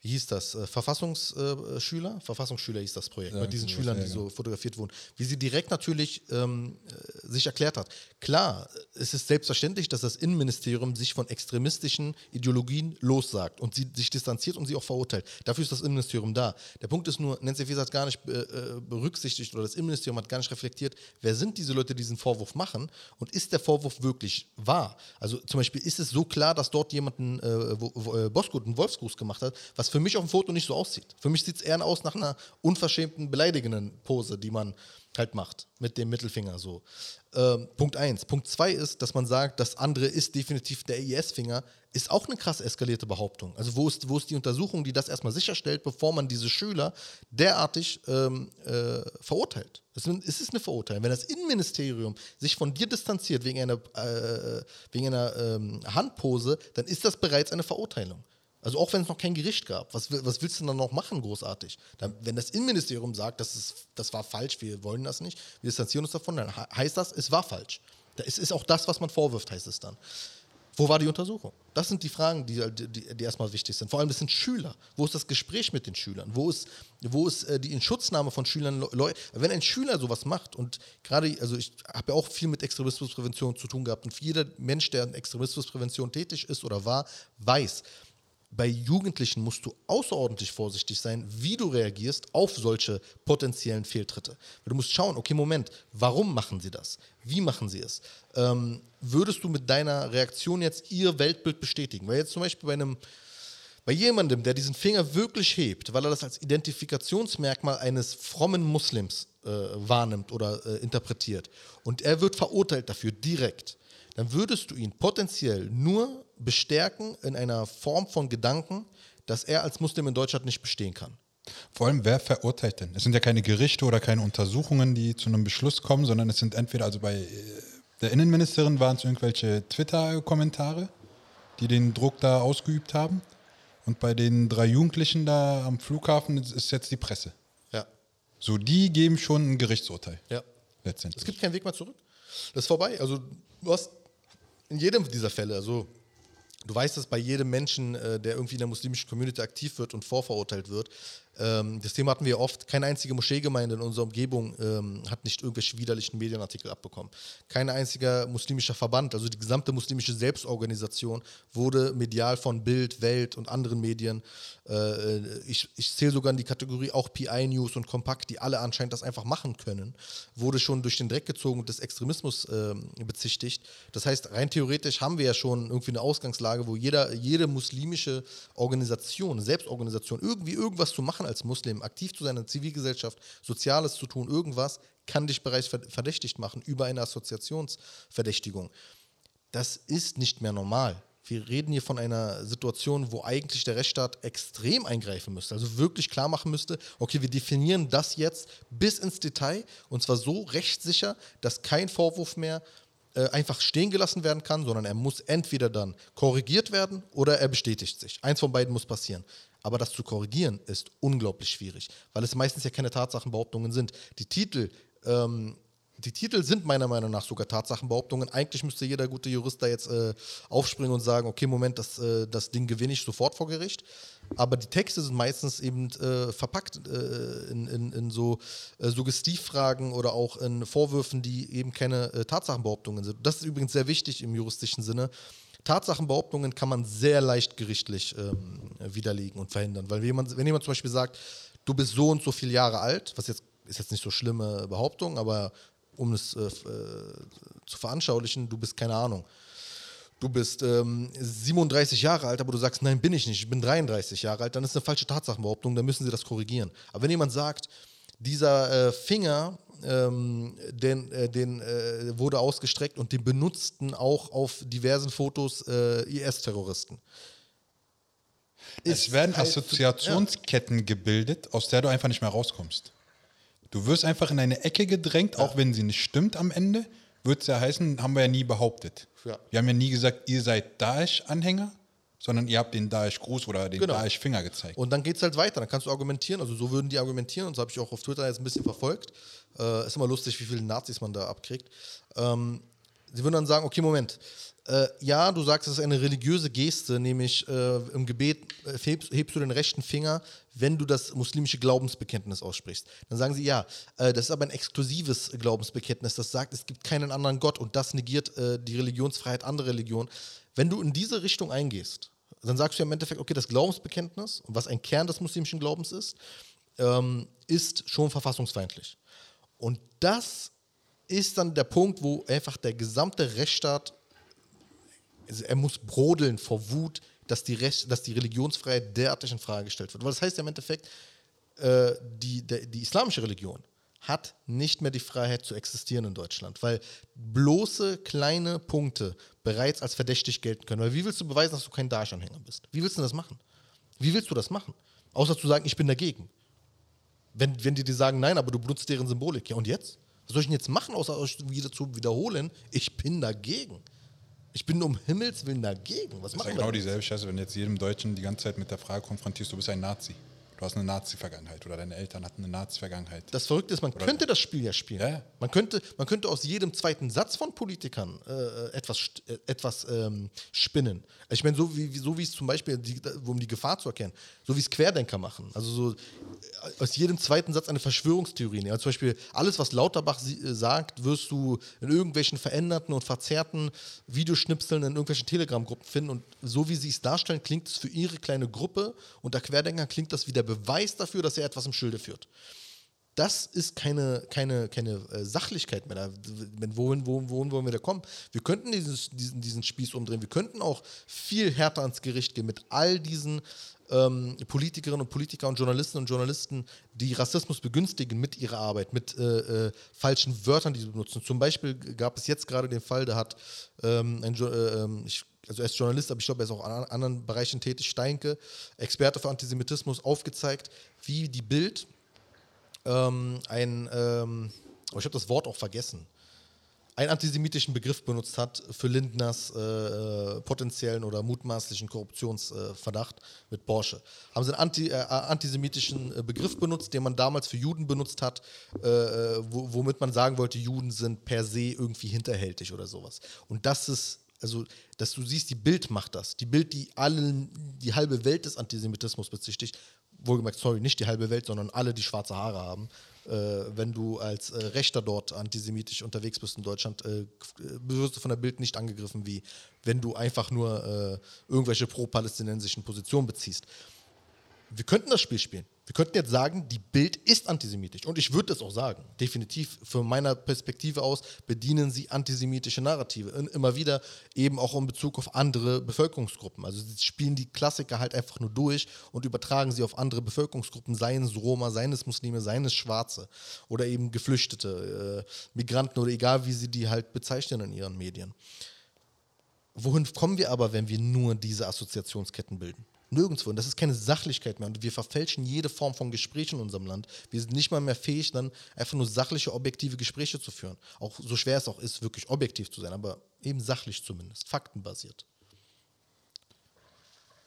wie hieß das, äh, Verfassungsschüler? Äh, Verfassungsschüler hieß das Projekt, ja, mit diesen Schülern, die so fotografiert wurden. Wie sie direkt natürlich ähm, äh, sich erklärt hat. Klar, es ist selbstverständlich, dass das Innenministerium sich von extremistischen Ideologien lossagt und sie sich distanziert und sie auch verurteilt. Dafür ist das Innenministerium da. Der Punkt ist nur, Nancy Faeser hat gar nicht äh, äh, berücksichtigt oder das Innenministerium hat gar nicht reflektiert, wer sind diese Leute, die diesen Vorwurf machen und ist der Vorwurf wirklich wahr? Also zum Beispiel ist es so klar, dass dort jemanden äh, wo, wo, äh, Boskut einen Wolfsgruß gemacht hat, was für mich auf dem Foto nicht so aussieht. Für mich sieht es eher aus nach einer unverschämten, beleidigenden Pose, die man halt macht, mit dem Mittelfinger so. Ähm, Punkt 1. Punkt 2 ist, dass man sagt, das andere ist definitiv der IS-Finger, ist auch eine krass eskalierte Behauptung. Also wo ist, wo ist die Untersuchung, die das erstmal sicherstellt, bevor man diese Schüler derartig ähm, äh, verurteilt? Es ist eine Verurteilung. Wenn das Innenministerium sich von dir distanziert wegen einer, äh, wegen einer ähm, Handpose, dann ist das bereits eine Verurteilung. Also auch wenn es noch kein Gericht gab, was, was willst du dann noch machen, großartig? Dann, wenn das Innenministerium sagt, das, ist, das war falsch, wir wollen das nicht, wir distanzieren uns davon, dann heißt das, es war falsch. Es ist auch das, was man vorwirft, heißt es dann. Wo war die Untersuchung? Das sind die Fragen, die, die, die, erstmal wichtig sind. Vor allem, das sind Schüler. Wo ist das Gespräch mit den Schülern? Wo ist, wo ist äh, die Inschutznahme von Schülern? Wenn ein Schüler sowas macht und gerade, also ich habe ja auch viel mit Extremismusprävention zu tun gehabt und jeder Mensch, der in Extremismusprävention tätig ist oder war, weiß, bei Jugendlichen musst du außerordentlich vorsichtig sein, wie du reagierst auf solche potenziellen Fehltritte. Du musst schauen, okay, Moment, warum machen sie das? Wie machen sie es? Ähm, würdest du mit deiner Reaktion jetzt ihr Weltbild bestätigen? Weil jetzt zum Beispiel bei einem bei jemandem, der diesen Finger wirklich hebt, weil er das als Identifikationsmerkmal eines frommen Muslims äh, wahrnimmt oder äh, interpretiert und er wird verurteilt dafür direkt, dann würdest du ihn potenziell nur bestärken in einer Form von Gedanken, dass er als Muslim in Deutschland nicht bestehen kann. Vor allem, wer verurteilt denn? Es sind ja keine Gerichte oder keine Untersuchungen, die zu einem Beschluss kommen, sondern es sind entweder, also bei äh, der Innenministerin waren es irgendwelche Twitter-Kommentare, die den Druck da ausgeübt haben. Und bei den drei Jugendlichen da am Flughafen ist jetzt die Presse. Ja. So, die geben schon ein Gerichtsurteil. Ja. Letztendlich. Es gibt keinen Weg mehr zurück. Das ist vorbei. Also, du hast in jedem dieser Fälle, also du weißt es bei jedem Menschen, äh, der irgendwie in der muslimischen Community aktiv wird und vorverurteilt wird, das Thema hatten wir oft. Keine einzige Moscheegemeinde in unserer Umgebung ähm, hat nicht irgendwelche widerlichen Medienartikel abbekommen. Kein einziger muslimischer Verband, also die gesamte muslimische Selbstorganisation, wurde medial von Bild, Welt und anderen Medien, äh, ich, ich zähle sogar in die Kategorie auch PI News und Kompakt, die alle anscheinend das einfach machen können, wurde schon durch den Dreck gezogen und des Extremismus äh, bezichtigt. Das heißt, rein theoretisch haben wir ja schon irgendwie eine Ausgangslage, wo jeder, jede muslimische Organisation, Selbstorganisation, irgendwie irgendwas zu machen als Muslim, aktiv zu sein in der Zivilgesellschaft, Soziales zu tun, irgendwas, kann dich bereits verdächtigt machen über eine Assoziationsverdächtigung. Das ist nicht mehr normal. Wir reden hier von einer Situation, wo eigentlich der Rechtsstaat extrem eingreifen müsste. Also wirklich klar machen müsste, okay, wir definieren das jetzt bis ins Detail und zwar so rechtssicher, dass kein Vorwurf mehr äh, einfach stehen gelassen werden kann, sondern er muss entweder dann korrigiert werden oder er bestätigt sich. Eins von beiden muss passieren. Aber das zu korrigieren ist unglaublich schwierig, weil es meistens ja keine Tatsachenbehauptungen sind. Die Titel ähm, die Titel sind meiner Meinung nach sogar Tatsachenbehauptungen. Eigentlich müsste jeder gute Jurist da jetzt äh, aufspringen und sagen, okay, Moment, das, äh, das Ding gewinne ich sofort vor Gericht. Aber die Texte sind meistens eben äh, verpackt äh, in, in, in, so äh, Suggestivfragen oder auch in Vorwürfen, die eben keine äh, Tatsachenbehauptungen sind. Das ist übrigens sehr wichtig im juristischen Sinne. Tatsachenbehauptungen kann man sehr leicht gerichtlich ähm, widerlegen und verhindern. Weil wenn jemand, wenn jemand zum Beispiel sagt, du bist so und so viele Jahre alt, was jetzt ist jetzt nicht so schlimme Behauptung, aber um es äh, äh, zu veranschaulichen, du bist keine Ahnung. Du bist ähm, 37 Jahre alt, aber du sagst, nein, bin ich nicht, ich bin 33 Jahre alt, dann ist eine falsche Tatsachenbehauptung, dann müssen sie das korrigieren. Aber wenn jemand sagt, dieser äh, Finger, ähm, den, äh, den äh, wurde ausgestreckt und den benutzten auch auf diversen Fotos äh, IS-Terroristen. Es werden halt Assoziationsketten ja. gebildet, aus der du einfach nicht mehr rauskommst. Du wirst einfach in eine Ecke gedrängt, ja. auch wenn sie nicht stimmt am Ende, wird es ja heißen, haben wir ja nie behauptet. Ja. Wir haben ja nie gesagt, ihr seid Daesh-Anhänger, sondern ihr habt den Daesh-Gruß oder den genau. Daesh-Finger gezeigt. Und dann geht es halt weiter, dann kannst du argumentieren, also so würden die argumentieren, und das habe ich auch auf Twitter jetzt ein bisschen verfolgt. Äh, ist immer lustig, wie viele Nazis man da abkriegt. Ähm, sie würden dann sagen, okay, Moment, äh, ja, du sagst, es ist eine religiöse Geste, nämlich äh, im Gebet äh, hebst, hebst, du den rechten Finger, wenn du das muslimische Glaubensbekenntnis aussprichst. Dann sagen sie, ja, äh, das ist aber ein exklusives Glaubensbekenntnis, das sagt, es gibt keinen anderen Gott und das negiert äh, die Religionsfreiheit anderer Religionen. Wenn du in diese Richtung eingehst, dann sagst du ja im Endeffekt, okay, das Glaubensbekenntnis, was ein Kern des muslimischen Glaubens ist, ähm, ist schon verfassungsfeindlich. Und das ist dann der Punkt, wo einfach der gesamte Rechtsstaat er muss brodeln vor Wut, dass die, Recht, dass die Religionsfreiheit derartig in Frage gestellt wird. Weil das heißt ja im Endeffekt, äh, die, der, die islamische Religion hat nicht mehr die Freiheit zu existieren in Deutschland, weil bloße kleine Punkte bereits als verdächtig gelten können. Weil wie willst du beweisen, dass du kein Daesh-Anhänger bist? Wie willst du das machen? Wie willst du das machen? Außer zu sagen, ich bin dagegen. Wenn, wenn die dir sagen, nein, aber du benutzt deren Symbolik. Ja, und jetzt? Was soll ich denn jetzt machen, außer euch wieder zu wiederholen? Ich bin dagegen. Ich bin um Himmels Willen dagegen. Was das ist ja genau dieselbe Scheiße, wenn jetzt jedem Deutschen die ganze Zeit mit der Frage konfrontierst, du bist ein Nazi. Du hast eine Nazi-Vergangenheit oder deine Eltern hatten eine Nazi-Vergangenheit. Das Verrückte ist, man oder könnte das Spiel ja spielen. Ja. Man, könnte, man könnte aus jedem zweiten Satz von Politikern äh, etwas, äh, etwas ähm, spinnen. Ich meine, so wie, so wie es zum Beispiel, die, um die Gefahr zu erkennen, so wie es Querdenker machen. Also so äh, aus jedem zweiten Satz eine Verschwörungstheorie nehmen. Also zum Beispiel, alles, was Lauterbach äh, sagt, wirst du in irgendwelchen veränderten und verzerrten Videoschnipseln in irgendwelchen Telegram-Gruppen finden. Und so wie sie es darstellen, klingt es für ihre kleine Gruppe unter Querdenker klingt das wie der Beweis dafür, dass er etwas im Schilde führt. Das ist keine, keine, keine äh, Sachlichkeit mehr. wohin, wohin, wohin wollen wir da kommen? Wir könnten dieses, diesen, diesen Spieß umdrehen. Wir könnten auch viel härter ans Gericht gehen mit all diesen ähm, Politikerinnen und Politiker und Journalistinnen und Journalisten, die Rassismus begünstigen mit ihrer Arbeit, mit äh, äh, falschen Wörtern, die sie benutzen. Zum Beispiel gab es jetzt gerade den Fall, da hat ähm, ein, äh, ähm, ich also er ist Journalist, aber ich glaube, er ist auch in anderen Bereichen tätig, Steinke, Experte für Antisemitismus, aufgezeigt, wie die Bild ähm, ein, ähm, oh, ich habe das Wort auch vergessen, einen antisemitischen Begriff benutzt hat für Lindners äh, äh potenziellen oder mutmaßlichen Korruptionsverdacht äh, mit Porsche. Haben sie einen anti, äh, antisemitischen äh, Begriff benutzt, den man damals für Juden benutzt hat, äh, wo, womit man sagen wollte, Juden sind per se irgendwie hinterhältig oder sowas. Und das ist also, dass du siehst, die Bild macht das. Die Bild, die allen, die halbe Welt des Antisemitismus bezichtigt. Wohlgemerkt, sorry, nicht die halbe Welt, sondern alle, die schwarze Haare haben. Äh, wenn du als äh, Rechter dort antisemitisch unterwegs bist in Deutschland, äh, wirst du von der Bild nicht angegriffen, wie wenn du einfach nur äh, irgendwelche pro-palästinensischen Positionen beziehst. Wir könnten das Spiel spielen. Wir könnten jetzt sagen, die Bild ist antisemitisch. Und ich würde das auch sagen. Definitiv von meiner Perspektive aus bedienen sie antisemitische Narrative. Immer wieder eben auch in Bezug auf andere Bevölkerungsgruppen. Also sie spielen die Klassiker halt einfach nur durch und übertragen sie auf andere Bevölkerungsgruppen, seien es Roma, seien es Muslime, seien es Schwarze oder eben Geflüchtete, äh, Migranten oder egal wie sie die halt bezeichnen in ihren Medien. wohin kommen wir aber, wenn wir nur diese Assoziationsketten bilden? Nirgendwo. Und das ist keine Sachlichkeit mehr. Und wir verfälschen jede Form von Gespräch in unserem Land. Wir sind nicht mal mehr fähig, dann einfach nur sachliche, objektive Gespräche zu führen. Auch so schwer es auch ist, wirklich objektiv zu sein, aber eben sachlich zumindest, faktenbasiert.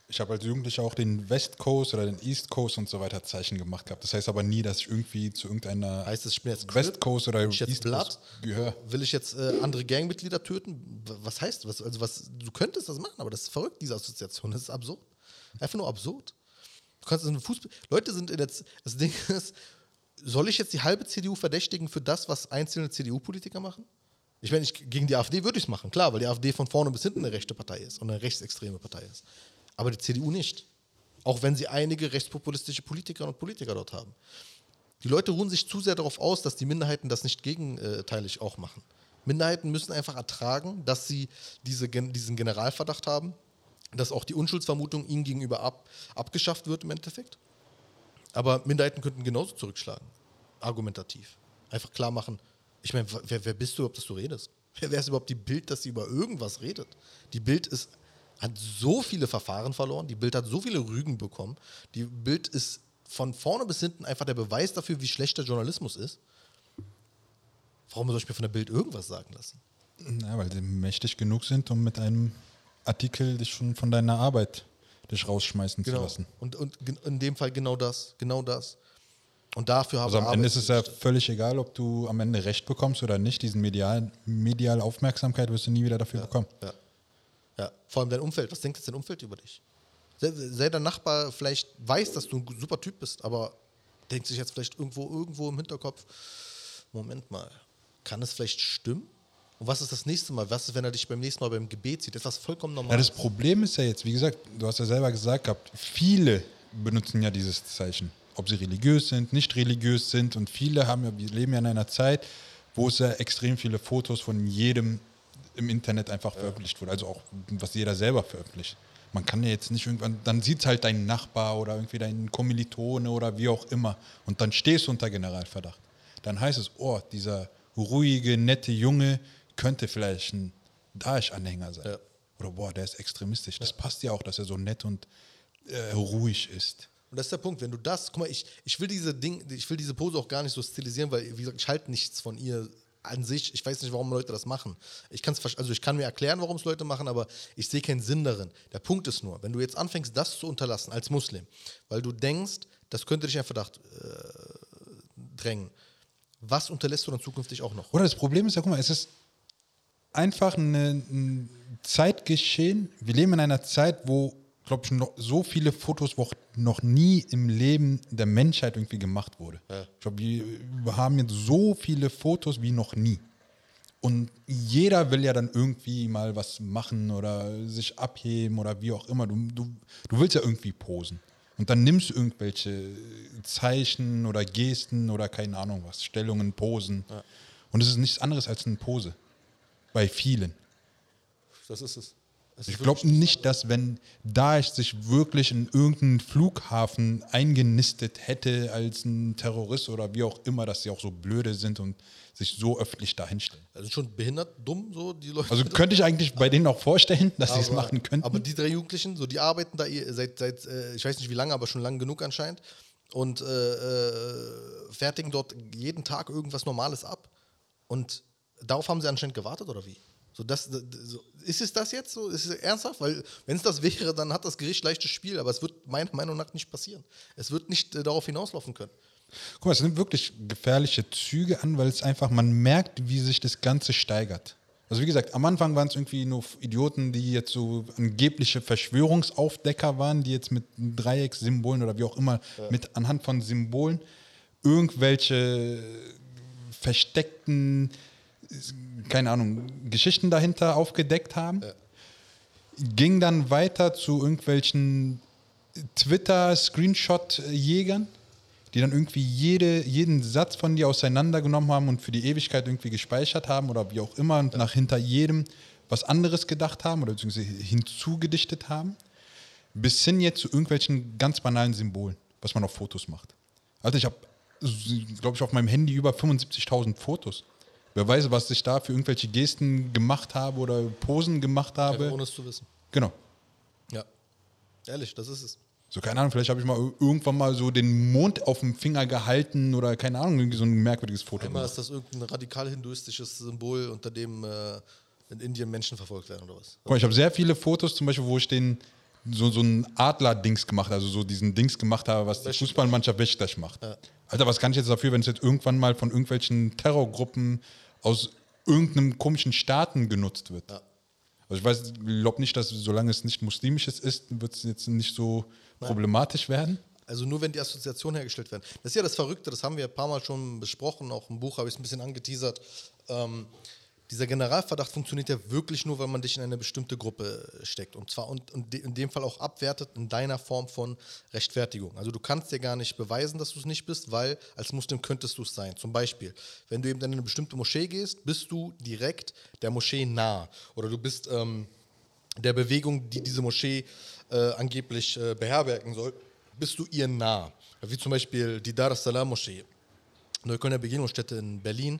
Ich habe als Jugendlicher auch den West Coast oder den East Coast und so weiter Zeichen gemacht gehabt. Das heißt aber nie, dass ich irgendwie zu irgendeiner Heißt es, jetzt West? Coast oder ich East? Coast gehöre. Will ich jetzt äh, andere Gangmitglieder töten? Was heißt das? Also was, du könntest das machen, aber das ist verrückt, diese Assoziation. Das ist absurd. Einfach nur absurd. Du kannst in Fußball. Leute sind in der. Z das Ding ist, soll ich jetzt die halbe CDU verdächtigen für das, was einzelne CDU-Politiker machen? Ich meine, ich, gegen die AfD würde ich es machen, klar, weil die AfD von vorne bis hinten eine rechte Partei ist und eine rechtsextreme Partei ist. Aber die CDU nicht. Auch wenn sie einige rechtspopulistische Politikerinnen und Politiker dort haben. Die Leute ruhen sich zu sehr darauf aus, dass die Minderheiten das nicht gegenteilig auch machen. Minderheiten müssen einfach ertragen, dass sie diese, diesen Generalverdacht haben, dass auch die Unschuldsvermutung ihnen gegenüber ab, abgeschafft wird im Endeffekt. Aber Minderheiten könnten genauso zurückschlagen, argumentativ. Einfach klar machen, ich meine, wer, wer bist du überhaupt, dass du redest? Wer, wer ist überhaupt die Bild, dass sie über irgendwas redet? Die Bild ist, hat so viele Verfahren verloren, die Bild hat so viele Rügen bekommen, die Bild ist von vorne bis hinten einfach der Beweis dafür, wie schlecht der Journalismus ist. Warum soll ich mir von der Bild irgendwas sagen lassen? Ja, weil sie mächtig genug sind, um mit einem Artikel dich schon von deiner Arbeit dich rausschmeißen zu Genau. lassen. Und, und in dem Fall genau das, genau das. Und dafür haben Also am wir Ende ist es ja völlig egal, ob du am Ende Recht bekommst oder nicht. Diesen medial, medial Aufmerksamkeit wirst du nie wieder dafür bekommen. Ja. ja. Vor allem dein Umfeld. Was denkt jetzt dein Umfeld über dich? Sei dein Nachbar vielleicht weiß, dass du ein super Typ bist, aber denkt sich jetzt vielleicht irgendwo, irgendwo im Hinterkopf, Moment mal, kann es vielleicht stimmen? Und was ist das nächste Mal? Was ist, wenn er dich beim nächsten Mal beim Gebet sieht? Etwas vollkommen Ja, Normales. das Problem ist ja jetzt, wie gesagt, du hast ja selber gesagt gehabt, viele benutzen ja dieses Zeichen. Ob sie religiös sind, nicht religiös sind und viele haben ja, wir leben ja in einer Zeit, wo es ja extrem viele Fotos von jedem im Internet einfach veröffentlicht wurde. Also auch, was jeder selber veröffentlicht. Man kann ja jetzt nicht irgendwann, dann sieht es halt dein Nachbar oder irgendwie dein Kommilitone oder wie auch immer und dann stehst du unter Generalverdacht. Dann heißt es, oh, dieser ruhige, nette Junge könnte vielleicht ein Daesh-Anhänger sein. Ja. Oder boah, der ist extremistisch. Das passt ja auch, dass er so nett und äh, ruhig ist. Und das ist der Punkt, wenn du das, guck mal, ich, ich will diese Ding, ich will diese Pose auch gar nicht so stilisieren, weil, wie gesagt, ich halte nichts von ihr an sich. Ich weiß nicht, warum Leute das machen. Ich kann's, also ich kann mir erklären, warum es Leute machen, aber ich sehe keinen Sinn darin. Der Punkt ist nur, wenn du jetzt anfängst, das zu unterlassen als Muslim, weil du denkst, das könnte dich in Verdacht äh, drängen, was unterlässt du dann zukünftig auch noch? Oder das Problem ist ja, guck mal, es ist einfach eine, ein Zeitgeschehen. Wir leben in einer Zeit, wo, glaube ich, noch so viele Fotos, wo noch nie im Leben der Menschheit irgendwie gemacht wurde. Ich glaube, wir haben jetzt so viele Fotos wie noch nie. Und jeder will ja dann irgendwie mal was machen oder sich abheben oder wie auch immer. Du, du, du willst ja irgendwie posen. Und dann nimmst du irgendwelche Zeichen oder Gesten oder keine Ahnung was, Stellungen, Posen. Und es ist nichts anderes als eine Pose. Bei vielen. Das ist es. Es Ich glaube nicht, dass wenn Daesh sich wirklich in irgendeinen Flughafen eingenistet hätte als ein Terrorist oder wie auch immer, dass sie auch so blöde sind und sich so öffentlich dahinstellen. Also schon behindert, dumm, so die Leute. Also könnte ich eigentlich bei denen auch vorstellen, dass sie es machen könnten. Aber die drei Jugendlichen, so die arbeiten da seit, seit äh, ich weiß nicht wie lange, aber schon lang genug anscheinend und äh, äh, fertigen dort jeden Tag irgendwas Normales ab. Und darauf haben sie anscheinend gewartet oder wie? So das, so, ist es das jetzt so? Ist es ernsthaft? Weil wenn es das wäre, dann hat das Gericht leichtes Spiel, aber es wird meiner Meinung nach nicht passieren. Es wird nicht äh, darauf hinauslaufen können. Guck mal, es nimmt wirklich gefährliche Züge an, weil es einfach, man merkt, wie sich das Ganze steigert. Also wie gesagt, am Anfang waren es irgendwie nur Idioten, die jetzt so angebliche Verschwörungsaufdecker waren, die jetzt mit Dreieckssymbolen oder wie auch immer, mit anhand von Symbolen irgendwelche versteckten, keine Ahnung, Geschichten dahinter aufgedeckt haben. Ging dann weiter zu irgendwelchen Twitter-Screenshot-Jägern, die dann irgendwie jede, jeden Satz von dir auseinandergenommen haben und für die Ewigkeit irgendwie gespeichert haben oder wie auch immer und nach hinter jedem was anderes gedacht haben oder beziehungsweise hinzugedichtet haben, bis hin jetzt zu irgendwelchen ganz banalen Symbolen, was man auf Fotos macht. Also ich habe, glaube ich, auf meinem Handy über 75.000 Fotos. Wer weiß, was ich da für irgendwelche Gesten gemacht habe oder Posen gemacht habe. Einfach ohne es zu wissen. Genau. Ja. Ehrlich, das ist es. So, keine Ahnung, vielleicht habe ich mal irgendwann mal so den Mond auf dem Finger gehalten oder keine Ahnung, irgendwie so ein merkwürdiges Foto. Einmal ist das irgendein radikal hinduistisches Symbol, unter dem äh, in Indien Menschen verfolgt werden oder was. Guck mal, ich habe sehr viele Fotos, zum Beispiel, wo ich den so, so ein Adler-Dings gemacht habe, also so diesen Dings gemacht habe, was die Fußballmannschaft Wäschgleich macht. Alter, was kann ich jetzt dafür, wenn es jetzt irgendwann mal von irgendwelchen Terrorgruppen aus irgendeinem komischen Staaten genutzt wird? Ja. Also ich weiß, glaube nicht, dass solange es nicht muslimisches ist, wird es jetzt nicht so problematisch werden. Also nur wenn die Assoziationen hergestellt werden. Das ist ja das Verrückte, das haben wir ein paar Mal schon besprochen, auch im Buch habe ich es ein bisschen angeteasert. Ähm, dieser Generalverdacht funktioniert ja wirklich nur, wenn man dich in eine bestimmte Gruppe steckt. Und zwar und, und in dem Fall auch abwertet in deiner Form von Rechtfertigung. Also du kannst dir gar nicht beweisen, dass du es nicht bist, weil als Muslim könntest du es sein. Zum Beispiel, wenn du eben in eine bestimmte Moschee gehst, bist du direkt der Moschee nah. Oder du bist ähm, der Bewegung, die diese Moschee äh, angeblich äh, beherbergen soll, bist du ihr nah. Wie zum Beispiel die Dar es Salaam Moschee, Neuköllner Begegnungsstätte in Berlin,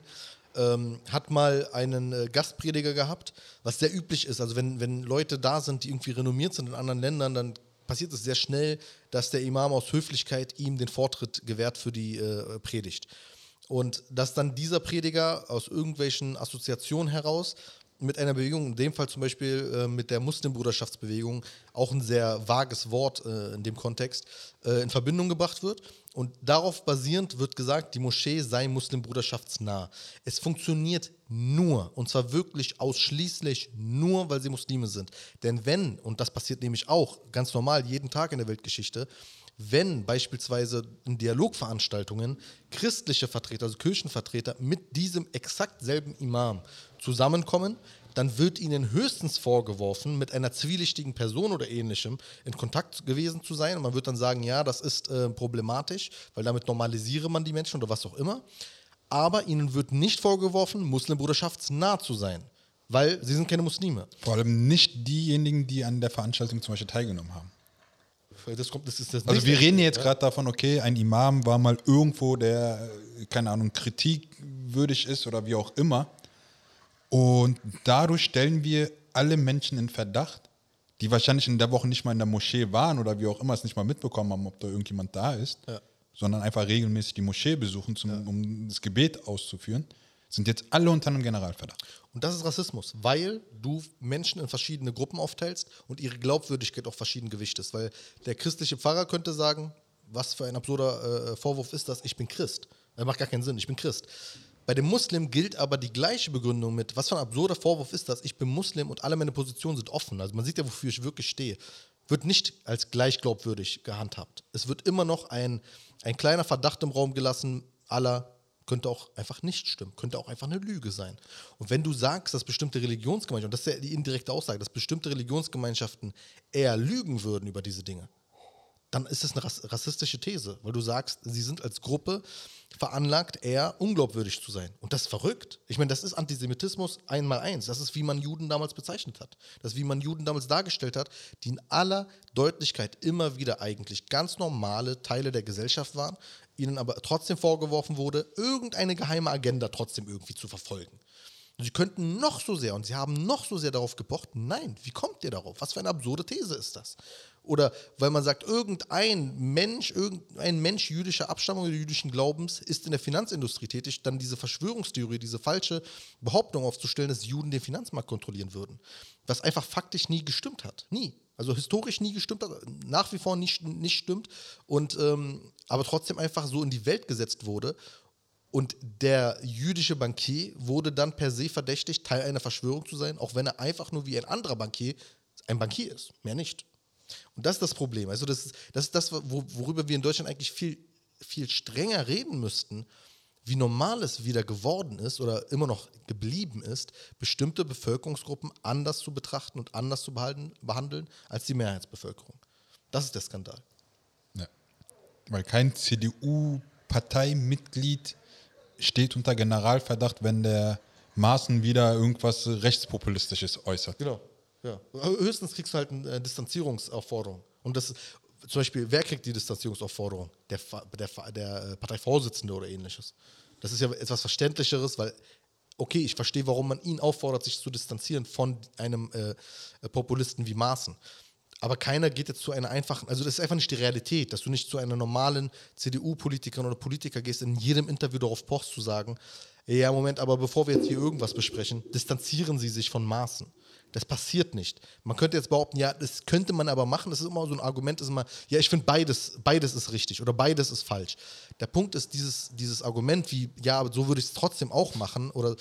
ähm, hat mal einen äh, Gastprediger gehabt, was sehr üblich ist. Also wenn, wenn Leute da sind, die irgendwie renommiert sind in anderen Ländern, dann passiert es sehr schnell, dass der Imam aus Höflichkeit ihm den Vortritt gewährt für die äh, Predigt. Und dass dann dieser Prediger aus irgendwelchen Assoziationen heraus mit einer Bewegung, in dem Fall zum Beispiel äh, mit der Muslimbruderschaftsbewegung, auch ein sehr vages Wort äh, in dem Kontext, äh, in Verbindung gebracht wird. Und darauf basierend wird gesagt, die Moschee sei muslimbruderschaftsnah. Es funktioniert nur, und zwar wirklich ausschließlich nur, weil sie Muslime sind. Denn wenn, und das passiert nämlich auch ganz normal jeden Tag in der Weltgeschichte, wenn beispielsweise in Dialogveranstaltungen christliche Vertreter, also Kirchenvertreter mit diesem exakt selben Imam zusammenkommen, dann wird ihnen höchstens vorgeworfen, mit einer zwielichtigen Person oder ähnlichem in Kontakt gewesen zu sein. Und man wird dann sagen, ja, das ist äh, problematisch, weil damit normalisiere man die Menschen oder was auch immer. Aber ihnen wird nicht vorgeworfen, Muslimbruderschaftsnah zu sein, weil sie sind keine Muslime. Vor allem nicht diejenigen, die an der Veranstaltung zum Beispiel teilgenommen haben. Das kommt, das ist das Also wir reden jetzt ja. gerade davon, okay, ein Imam war mal irgendwo, der, äh, keine Ahnung, kritikwürdig ist oder wie auch immer. Und dadurch stellen wir alle Menschen in Verdacht, die wahrscheinlich in der Woche nicht mal in der Moschee waren oder wie auch immer es nicht mal mitbekommen haben, ob da irgendjemand da ist, Ja. sondern einfach regelmäßig die Moschee besuchen, zum, um das Gebet auszuführen, sind jetzt alle unter einem Generalverdacht. Und das ist Rassismus, weil du Menschen in verschiedene Gruppen aufteilst und ihre Glaubwürdigkeit auch verschieden gewichtest. Weil der christliche Pfarrer könnte sagen, was für ein absurder äh, Vorwurf ist das, ich bin Christ. Das macht gar keinen Sinn, ich bin Christ. Bei dem Muslim gilt aber die gleiche Begründung mit, was für ein absurder Vorwurf ist das, ich bin Muslim und alle meine Positionen sind offen. Also man sieht ja, wofür ich wirklich stehe. Wird nicht als gleich glaubwürdig gehandhabt. Es wird immer noch ein, ein kleiner Verdacht im Raum gelassen, aller könnte auch einfach nicht stimmen, könnte auch einfach eine Lüge sein. Und wenn du sagst, dass bestimmte Religionsgemeinschaften, und das ist ja die indirekte Aussage, dass bestimmte Religionsgemeinschaften eher lügen würden über diese Dinge, dann ist es eine rass- rassistische These, weil du sagst, sie sind als Gruppe veranlagt, eher unglaubwürdig zu sein. Und das ist verrückt. Ich meine, das ist Antisemitismus einmal eins. Das ist, wie man Juden damals bezeichnet hat. Das ist, wie man Juden damals dargestellt hat, die in aller Deutlichkeit immer wieder eigentlich ganz normale Teile der Gesellschaft waren, ihnen aber trotzdem vorgeworfen wurde, irgendeine geheime Agenda trotzdem irgendwie zu verfolgen. Sie könnten noch so sehr und sie haben noch so sehr darauf gepocht. Nein, wie kommt ihr darauf? Was für eine absurde These ist das? Oder weil man sagt, irgendein Mensch, irgendein Mensch jüdischer Abstammung oder jüdischen Glaubens ist in der Finanzindustrie tätig, dann diese Verschwörungstheorie, diese falsche Behauptung aufzustellen, dass Juden den Finanzmarkt kontrollieren würden. Was einfach faktisch nie gestimmt hat. Nie. Also historisch nie gestimmt hat, nach wie vor nicht, nicht stimmt und ähm, aber trotzdem einfach so in die Welt gesetzt wurde. Und der jüdische Bankier wurde dann per se verdächtigt, Teil einer Verschwörung zu sein, auch wenn er einfach nur wie ein anderer Bankier ein Bankier ist, mehr nicht. Und das ist das Problem. Also das ist das, ist das wo, worüber wir in Deutschland eigentlich viel, viel strenger reden müssten, wie normal es wieder geworden ist oder immer noch geblieben ist, bestimmte Bevölkerungsgruppen anders zu betrachten und anders zu behalten, behandeln als die Mehrheitsbevölkerung. Das ist der Skandal. Ja. Weil kein CDU-Parteimitglied steht unter Generalverdacht, wenn der Maaßen wieder irgendwas Rechtspopulistisches äußert. Genau. Ja. Höchstens kriegst du halt eine Distanzierungsaufforderung. Und das zum Beispiel, wer kriegt die Distanzierungsaufforderung? Der, der, der äh, Parteivorsitzende oder ähnliches. Das ist ja etwas Verständlicheres, weil okay, ich verstehe, warum man ihn auffordert, sich zu distanzieren von einem äh, Populisten wie Maaßen. Aber keiner geht jetzt zu einer einfachen, also das ist einfach nicht die Realität, dass du nicht zu einer normalen CDU-Politikerin oder Politiker gehst, in jedem Interview darauf pochst zu sagen, ja, Moment, aber bevor wir jetzt hier irgendwas besprechen, distanzieren Sie sich von Maßen. Das passiert nicht. Man könnte jetzt behaupten, ja, das könnte man aber machen. Das ist immer so ein Argument, ist immer, ja, ich finde beides, beides ist richtig oder beides ist falsch. Der Punkt ist, dieses, dieses Argument wie, ja, so würde ich es trotzdem auch machen oder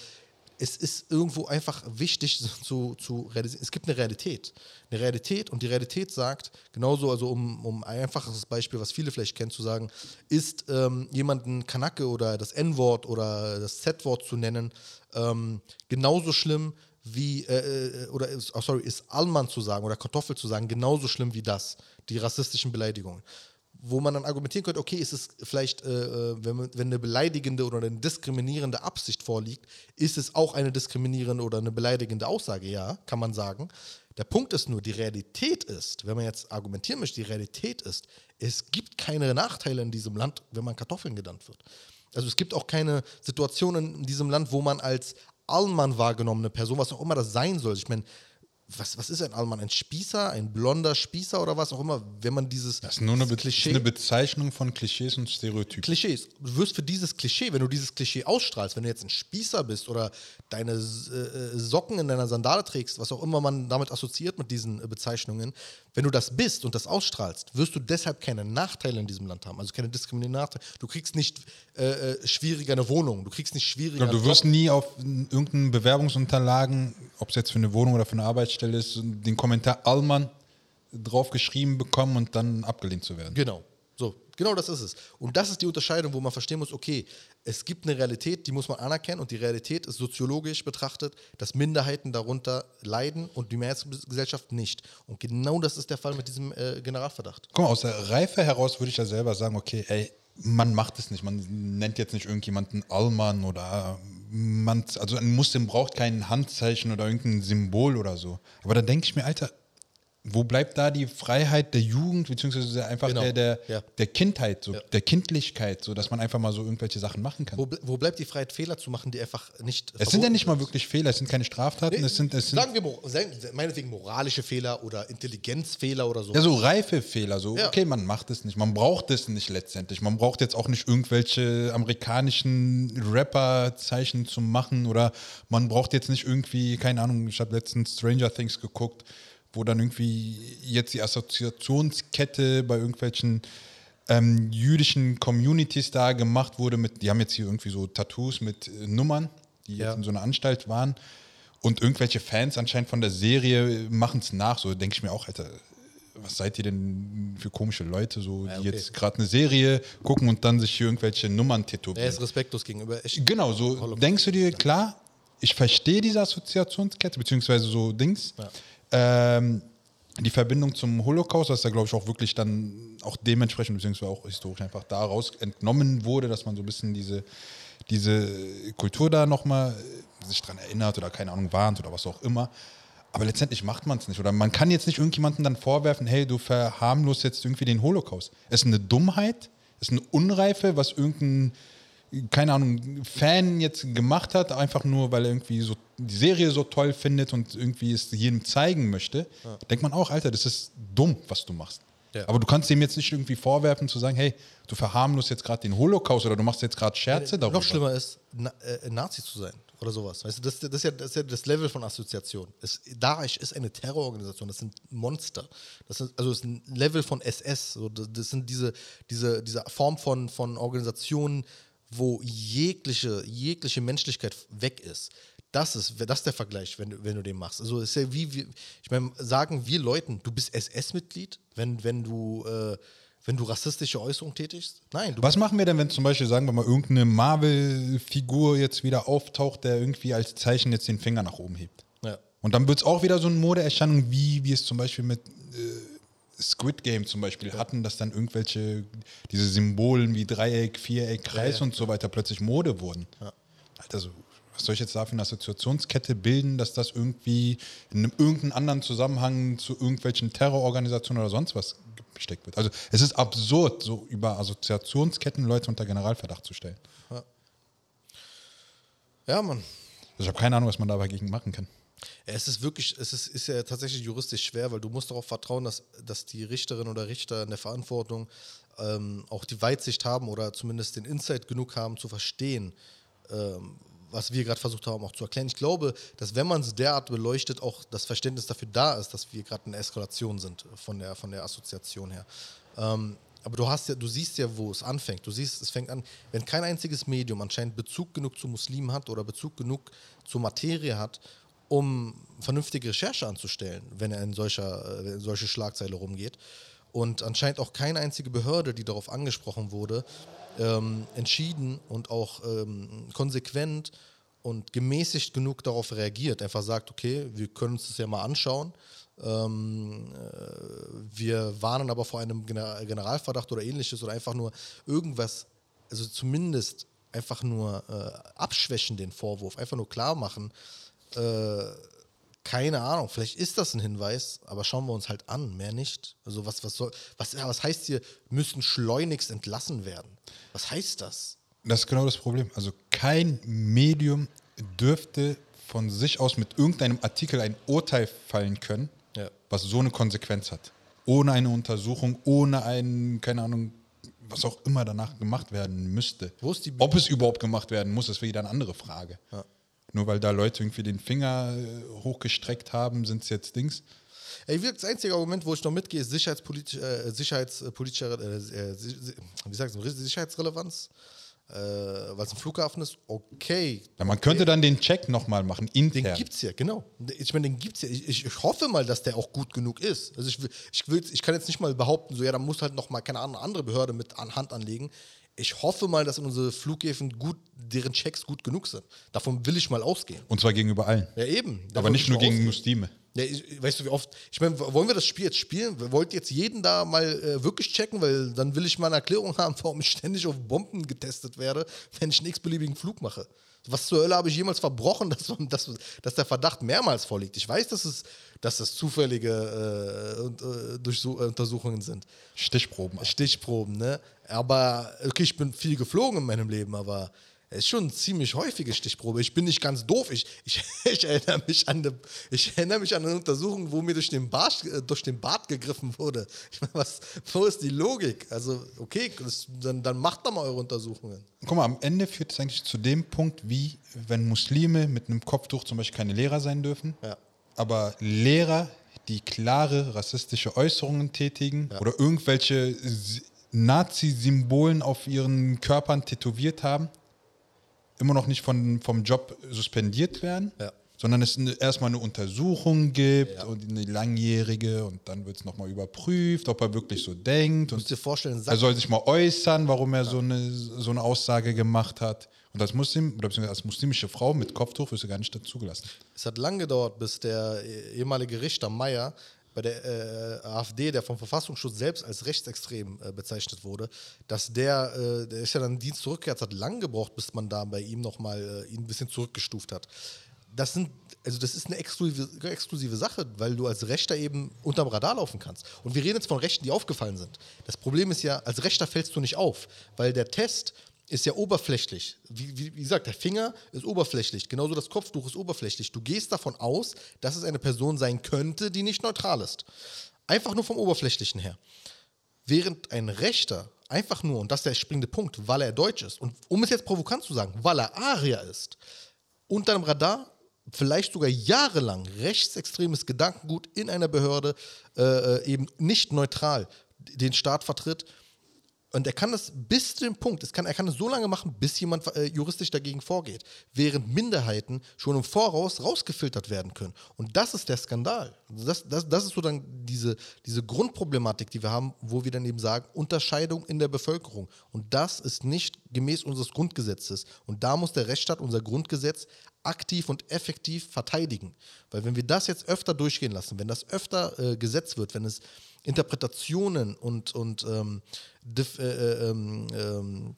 es ist irgendwo einfach wichtig zu, zu realisieren. Es gibt eine Realität. Eine Realität und die Realität sagt, genauso, also um, um ein einfaches Beispiel, was viele vielleicht kennen, zu sagen, ist ähm, jemanden Kanake oder das N-Wort oder das Z-Wort zu nennen, ähm, genauso schlimm wie, äh, äh oder ist, oh sorry, ist Allmann zu sagen oder Kartoffel zu sagen, genauso schlimm wie das, die rassistischen Beleidigungen wo man dann argumentieren könnte, okay, ist es vielleicht, äh, äh, wenn, wenn, eine beleidigende oder eine diskriminierende Absicht vorliegt, ist es auch eine diskriminierende oder eine beleidigende Aussage, ja, kann man sagen. Der Punkt ist nur, die Realität ist, wenn man jetzt argumentieren möchte, die Realität ist, es gibt keine Nachteile in diesem Land, wenn man Kartoffeln genannt wird. Also es gibt auch keine Situationen in diesem Land, wo man als Allmann wahrgenommene Person, was auch immer das sein soll, ich meine, was, was ist ein Allmann? Ein Spießer, ein blonder Spießer oder was auch immer, wenn man dieses. Das ist nur eine, Be Klischee, eine Bezeichnung von Klischees und Stereotypen. Klischees. Du wirst für dieses Klischee, wenn du dieses Klischee ausstrahlst, wenn du jetzt ein Spießer bist oder deine äh, äh, Socken in deiner Sandale trägst, was auch immer man damit assoziiert mit diesen äh, Bezeichnungen, wenn du das bist und das ausstrahlst, wirst du deshalb keine Nachteile in diesem Land haben. Also keine diskriminierenden Nachteile. Du kriegst nicht äh, äh schwieriger eine Wohnung, du kriegst nicht schwieriger. Ja, du wirst nie auf irgendeinen Bewerbungsunterlagen, ob es jetzt für eine Wohnung oder für eine Arbeit Stelle ist, den Kommentar Allmann draufgeschrieben bekommen und dann abgelehnt zu werden. Genau. So, genau das ist es. Und das ist die Unterscheidung, wo man verstehen muss, okay, es gibt eine Realität, die muss man anerkennen und die Realität ist soziologisch betrachtet, dass Minderheiten darunter leiden und die Mehrheitsgesellschaft nicht. Und genau das ist der Fall mit diesem äh, Generalverdacht. Guck mal, aus der Reife heraus würde ich ja selber sagen, okay, ey, man macht es nicht. Man nennt jetzt nicht irgendjemanden Allmann oder man, also ein Muslim braucht kein Handzeichen oder irgendein Symbol oder so. Aber da denke ich mir, Alter, wo bleibt da die Freiheit der Jugend, beziehungsweise einfach genau. der, der, ja. der Kindheit, so, ja. der Kindlichkeit, so dass man einfach mal so irgendwelche Sachen machen kann? Wo, wo bleibt die Freiheit, Fehler zu machen, die einfach nicht. Es sind ja nicht mal wirklich Fehler, es sind keine Straftaten, nee, es sind, es sind. Sagen wir meinetwegen moralische Fehler oder Intelligenzfehler oder so. Ja, so reife Fehler, so, ja. okay, man macht es nicht, man braucht es nicht letztendlich. Man braucht jetzt auch nicht irgendwelche amerikanischen Rapper-Zeichen zu machen oder man braucht jetzt nicht irgendwie, keine Ahnung, ich habe letztens Stranger Things geguckt wo dann irgendwie jetzt die Assoziationskette bei irgendwelchen ähm, jüdischen Communities da gemacht wurde. Mit, die haben jetzt hier irgendwie so Tattoos mit äh, Nummern, die ja. jetzt in so einer Anstalt waren. Und irgendwelche Fans anscheinend von der Serie machen es nach. So denke ich mir auch, Alter, was seid ihr denn für komische Leute, so, ja, okay. die jetzt gerade eine Serie gucken und dann sich hier irgendwelche Nummern tätowieren? Er ist respektlos gegenüber. Ich genau, so Holocaust. denkst du dir, klar, ich verstehe diese Assoziationskette, beziehungsweise so Dings. Ja. Ähm, die Verbindung zum Holocaust, was da glaube ich auch wirklich dann auch dementsprechend, beziehungsweise auch historisch einfach daraus entnommen wurde, dass man so ein bisschen diese, diese Kultur da nochmal sich dran erinnert oder keine Ahnung warnt oder was auch immer. Aber letztendlich macht man es nicht. Oder man kann jetzt nicht irgendjemandem dann vorwerfen, hey, du verharmlost jetzt irgendwie den Holocaust. Es ist eine Dummheit, es ist eine Unreife, was irgendein keine Ahnung, Fan jetzt gemacht hat, einfach nur, weil er irgendwie so die Serie so toll findet und irgendwie es jedem zeigen möchte, ja. denkt man auch, Alter, das ist dumm, was du machst. Ja. Aber du kannst dem jetzt nicht irgendwie vorwerfen, zu sagen, hey, du verharmlost jetzt gerade den Holocaust oder du machst jetzt gerade Scherze darüber. Noch schlimmer ist, Na äh, Nazi zu sein oder sowas. Weißt du, das, das, ist ja, das, ist ja, das Level von Assoziation. Es, Daesh ist eine Terrororganisation, das sind Monster. Das ist, also das ist ein Level von SS. So, das sind diese, diese, diese Form von, von Organisationen, wo jegliche, jegliche Menschlichkeit weg ist. Das ist, das ist der Vergleich, wenn du, wenn du den machst. Also ist ja wie, wie ich meine, sagen wir Leuten, du bist SS-Mitglied, wenn, wenn du äh, wenn du rassistische Äußerungen tätigst? Nein. Was machen wir denn, wenn zum Beispiel, sagen wir mal, irgendeine Marvel-Figur jetzt wieder auftaucht, der irgendwie als Zeichen jetzt den Finger nach oben hebt? Ja. Und dann wird es auch wieder so eine Modeerscheinung, wie wir es zum Beispiel mit äh, Squid Game zum Beispiel ja. hatten, dass dann irgendwelche, diese Symbolen wie Dreieck, Viereck, Kreis ja, ja. und so weiter plötzlich Mode wurden. Also, was soll ich jetzt da für eine Assoziationskette bilden, dass das irgendwie in einem irgendeinen anderen Zusammenhang zu irgendwelchen Terrororganisationen oder sonst was gesteckt wird? Also, es ist absurd, so über Assoziationsketten Leute unter Generalverdacht zu stellen. Ja, Mann. Ich habe keine Ahnung, was man da dagegen machen kann. Es ist wirklich, es ist, ist ja tatsächlich juristisch schwer, weil du musst darauf vertrauen, dass, dass die Richterin oder Richter in der Verantwortung ähm, auch die Weitsicht haben oder zumindest den Insight genug haben zu verstehen, ähm, was wir gerade versucht haben auch zu erklären. Ich glaube, dass wenn man es derart beleuchtet, auch das Verständnis dafür da ist, dass wir gerade in der Eskalation sind von der, von der Assoziation her. Ähm, aber du hast ja, du siehst ja, wo es anfängt. Du siehst, es fängt an, wenn kein einziges Medium anscheinend Bezug genug zu Muslimen hat oder Bezug genug zur Materie hat, um vernünftige Recherche anzustellen, wenn er in, solcher, äh, in solche Schlagzeile rumgeht. Und anscheinend auch keine einzige Behörde, die darauf angesprochen wurde, ähm, entschieden und auch ähm, konsequent und gemäßigt genug darauf reagiert. Einfach sagt, okay, wir können uns das ja mal anschauen. Ähm, äh, wir warnen aber vor einem Generalverdacht oder ähnliches oder einfach nur irgendwas, also zumindest einfach nur äh, abschwächen den Vorwurf, einfach nur klar machen, äh, keine Ahnung, vielleicht ist das ein Hinweis, aber schauen wir uns halt an, mehr nicht. Also was, was soll, was, was heißt hier, müssen schleunigst entlassen werden? Was heißt das? Das ist genau das Problem. Also kein Medium dürfte von sich aus mit irgendeinem Artikel ein Urteil fallen können, ja. was so eine Konsequenz hat. Ohne eine Untersuchung, ohne einen, keine Ahnung, was auch immer danach gemacht werden müsste. Wo ist die Ob es überhaupt gemacht werden muss, ist wieder eine andere Frage. Ja. Nur weil da Leute irgendwie den Finger äh, hochgestreckt haben, sind es jetzt Dings. Ey, das einzige Argument, wo ich noch mitgehe, ist sicherheitspolitisch, äh, sicherheitspolitische, äh, äh wie sagst du, Sicherheitsrelevanz. Äh, weil es ein Flughafen ist, okay. Ja, man könnte dann den Check nochmal machen, intern. Den gibt es ja, genau. Ich meine, den gibt es ja. Ich, ich, hoffe mal, dass der auch gut genug ist. Also ich, ich, will, ich kann jetzt nicht mal behaupten, so ja, da muss halt nochmal keine andere Behörde mit an Hand anlegen ich hoffe mal, dass unsere Flughäfen gut, deren Checks gut genug sind. Davon will ich mal ausgehen. Und zwar gegenüber allen. Ja, eben. Aber nicht nur gegen Muslime. Ja, ich, weißt du, wie oft, ich meine, wollen wir das Spiel jetzt spielen? Wollt ihr jetzt jeden da mal äh, wirklich checken? Weil dann will ich mal eine Erklärung haben, warum ich ständig auf Bomben getestet werde, wenn ich einen x-beliebigen Flug mache. Was zur Hölle habe ich jemals verbrochen, dass, dass, dass der Verdacht mehrmals vorliegt? Ich weiß, dass es, dass es zufällige äh, äh, Untersuchungen sind. Stichproben. Stichproben, ne? Aber, okay, ich bin viel geflogen in meinem Leben, aber es ist schon eine ziemlich häufige Stichprobe. Ich bin nicht ganz doof. Ich, ich, ich, erinnere, mich an eine, ich erinnere mich an eine Untersuchung, wo mir durch den, Bart, äh, durch den Bart gegriffen wurde. Ich meine, was, wo ist die Logik? Also, okay, das, dann, dann macht doch mal eure Untersuchungen. Guck mal, am Ende führt es eigentlich zu dem Punkt, wie wenn Muslime mit einem Kopftuch zum Beispiel keine Lehrer sein dürfen, ja. Aber Lehrer, die klare rassistische Äußerungen tätigen ja. oder irgendwelche Nazi-Symbolen auf ihren Körpern tätowiert haben, immer noch nicht von, vom Job suspendiert werden, ja. sondern es erstmal eine Untersuchung gibt ja. und eine langjährige und dann wird es nochmal überprüft, ob er wirklich so denkt. Und dir vorstellen, er soll sich mal äußern, warum er ja. so, eine, so eine Aussage gemacht hat. Und als Muslim als muslimische Frau mit Kopftuch wirst du gar nicht dazugelassen. Es hat lange gedauert, bis der ehemalige Richter Meyer bei der äh, AfD, der vom Verfassungsschutz selbst als rechtsextrem äh, bezeichnet wurde, dass der, äh, der ist ja dann in Dienst zurückgekehrt, hat lang gebraucht, bis man da bei ihm nochmal äh, ihn ein bisschen zurückgestuft hat. Das sind, also das ist eine exklusive, exklusive Sache, weil du als Rechter eben unterm Radar laufen kannst. Und wir reden jetzt von Rechten, die aufgefallen sind. Das Problem ist ja, als Rechter fällst du nicht auf, weil der Test ist ja oberflächlich. Wie, wie, wie, gesagt, der Finger ist oberflächlich, genauso das Kopftuch ist oberflächlich. Du gehst davon aus, dass es eine Person sein könnte, die nicht neutral ist. Einfach nur vom Oberflächlichen her. Während ein Rechter einfach nur, und das ist der springende Punkt, weil er deutsch ist, und um es jetzt provokant zu sagen, weil er Arier ist, unter dem Radar vielleicht sogar jahrelang rechtsextremes Gedankengut in einer Behörde äh, äh eben nicht neutral den Staat vertritt, und er kann das bis zu dem Punkt, es kann, er kann es so lange machen, bis jemand äh, juristisch dagegen vorgeht, während Minderheiten schon im Voraus rausgefiltert werden können. Und das ist der Skandal. Das, das, das ist so dann diese, diese Grundproblematik, die wir haben, wo wir dann eben sagen, Unterscheidung in der Bevölkerung. Und das ist nicht gemäß unseres Grundgesetzes. Und da muss der Rechtsstaat, unser Grundgesetz, aktiv und effektiv verteidigen. Weil wenn wir das jetzt öfter durchgehen lassen, wenn das öfter äh, gesetzt wird, wenn es Interpretationen und, und ähm, Def, äh, äh, ähm, ähm,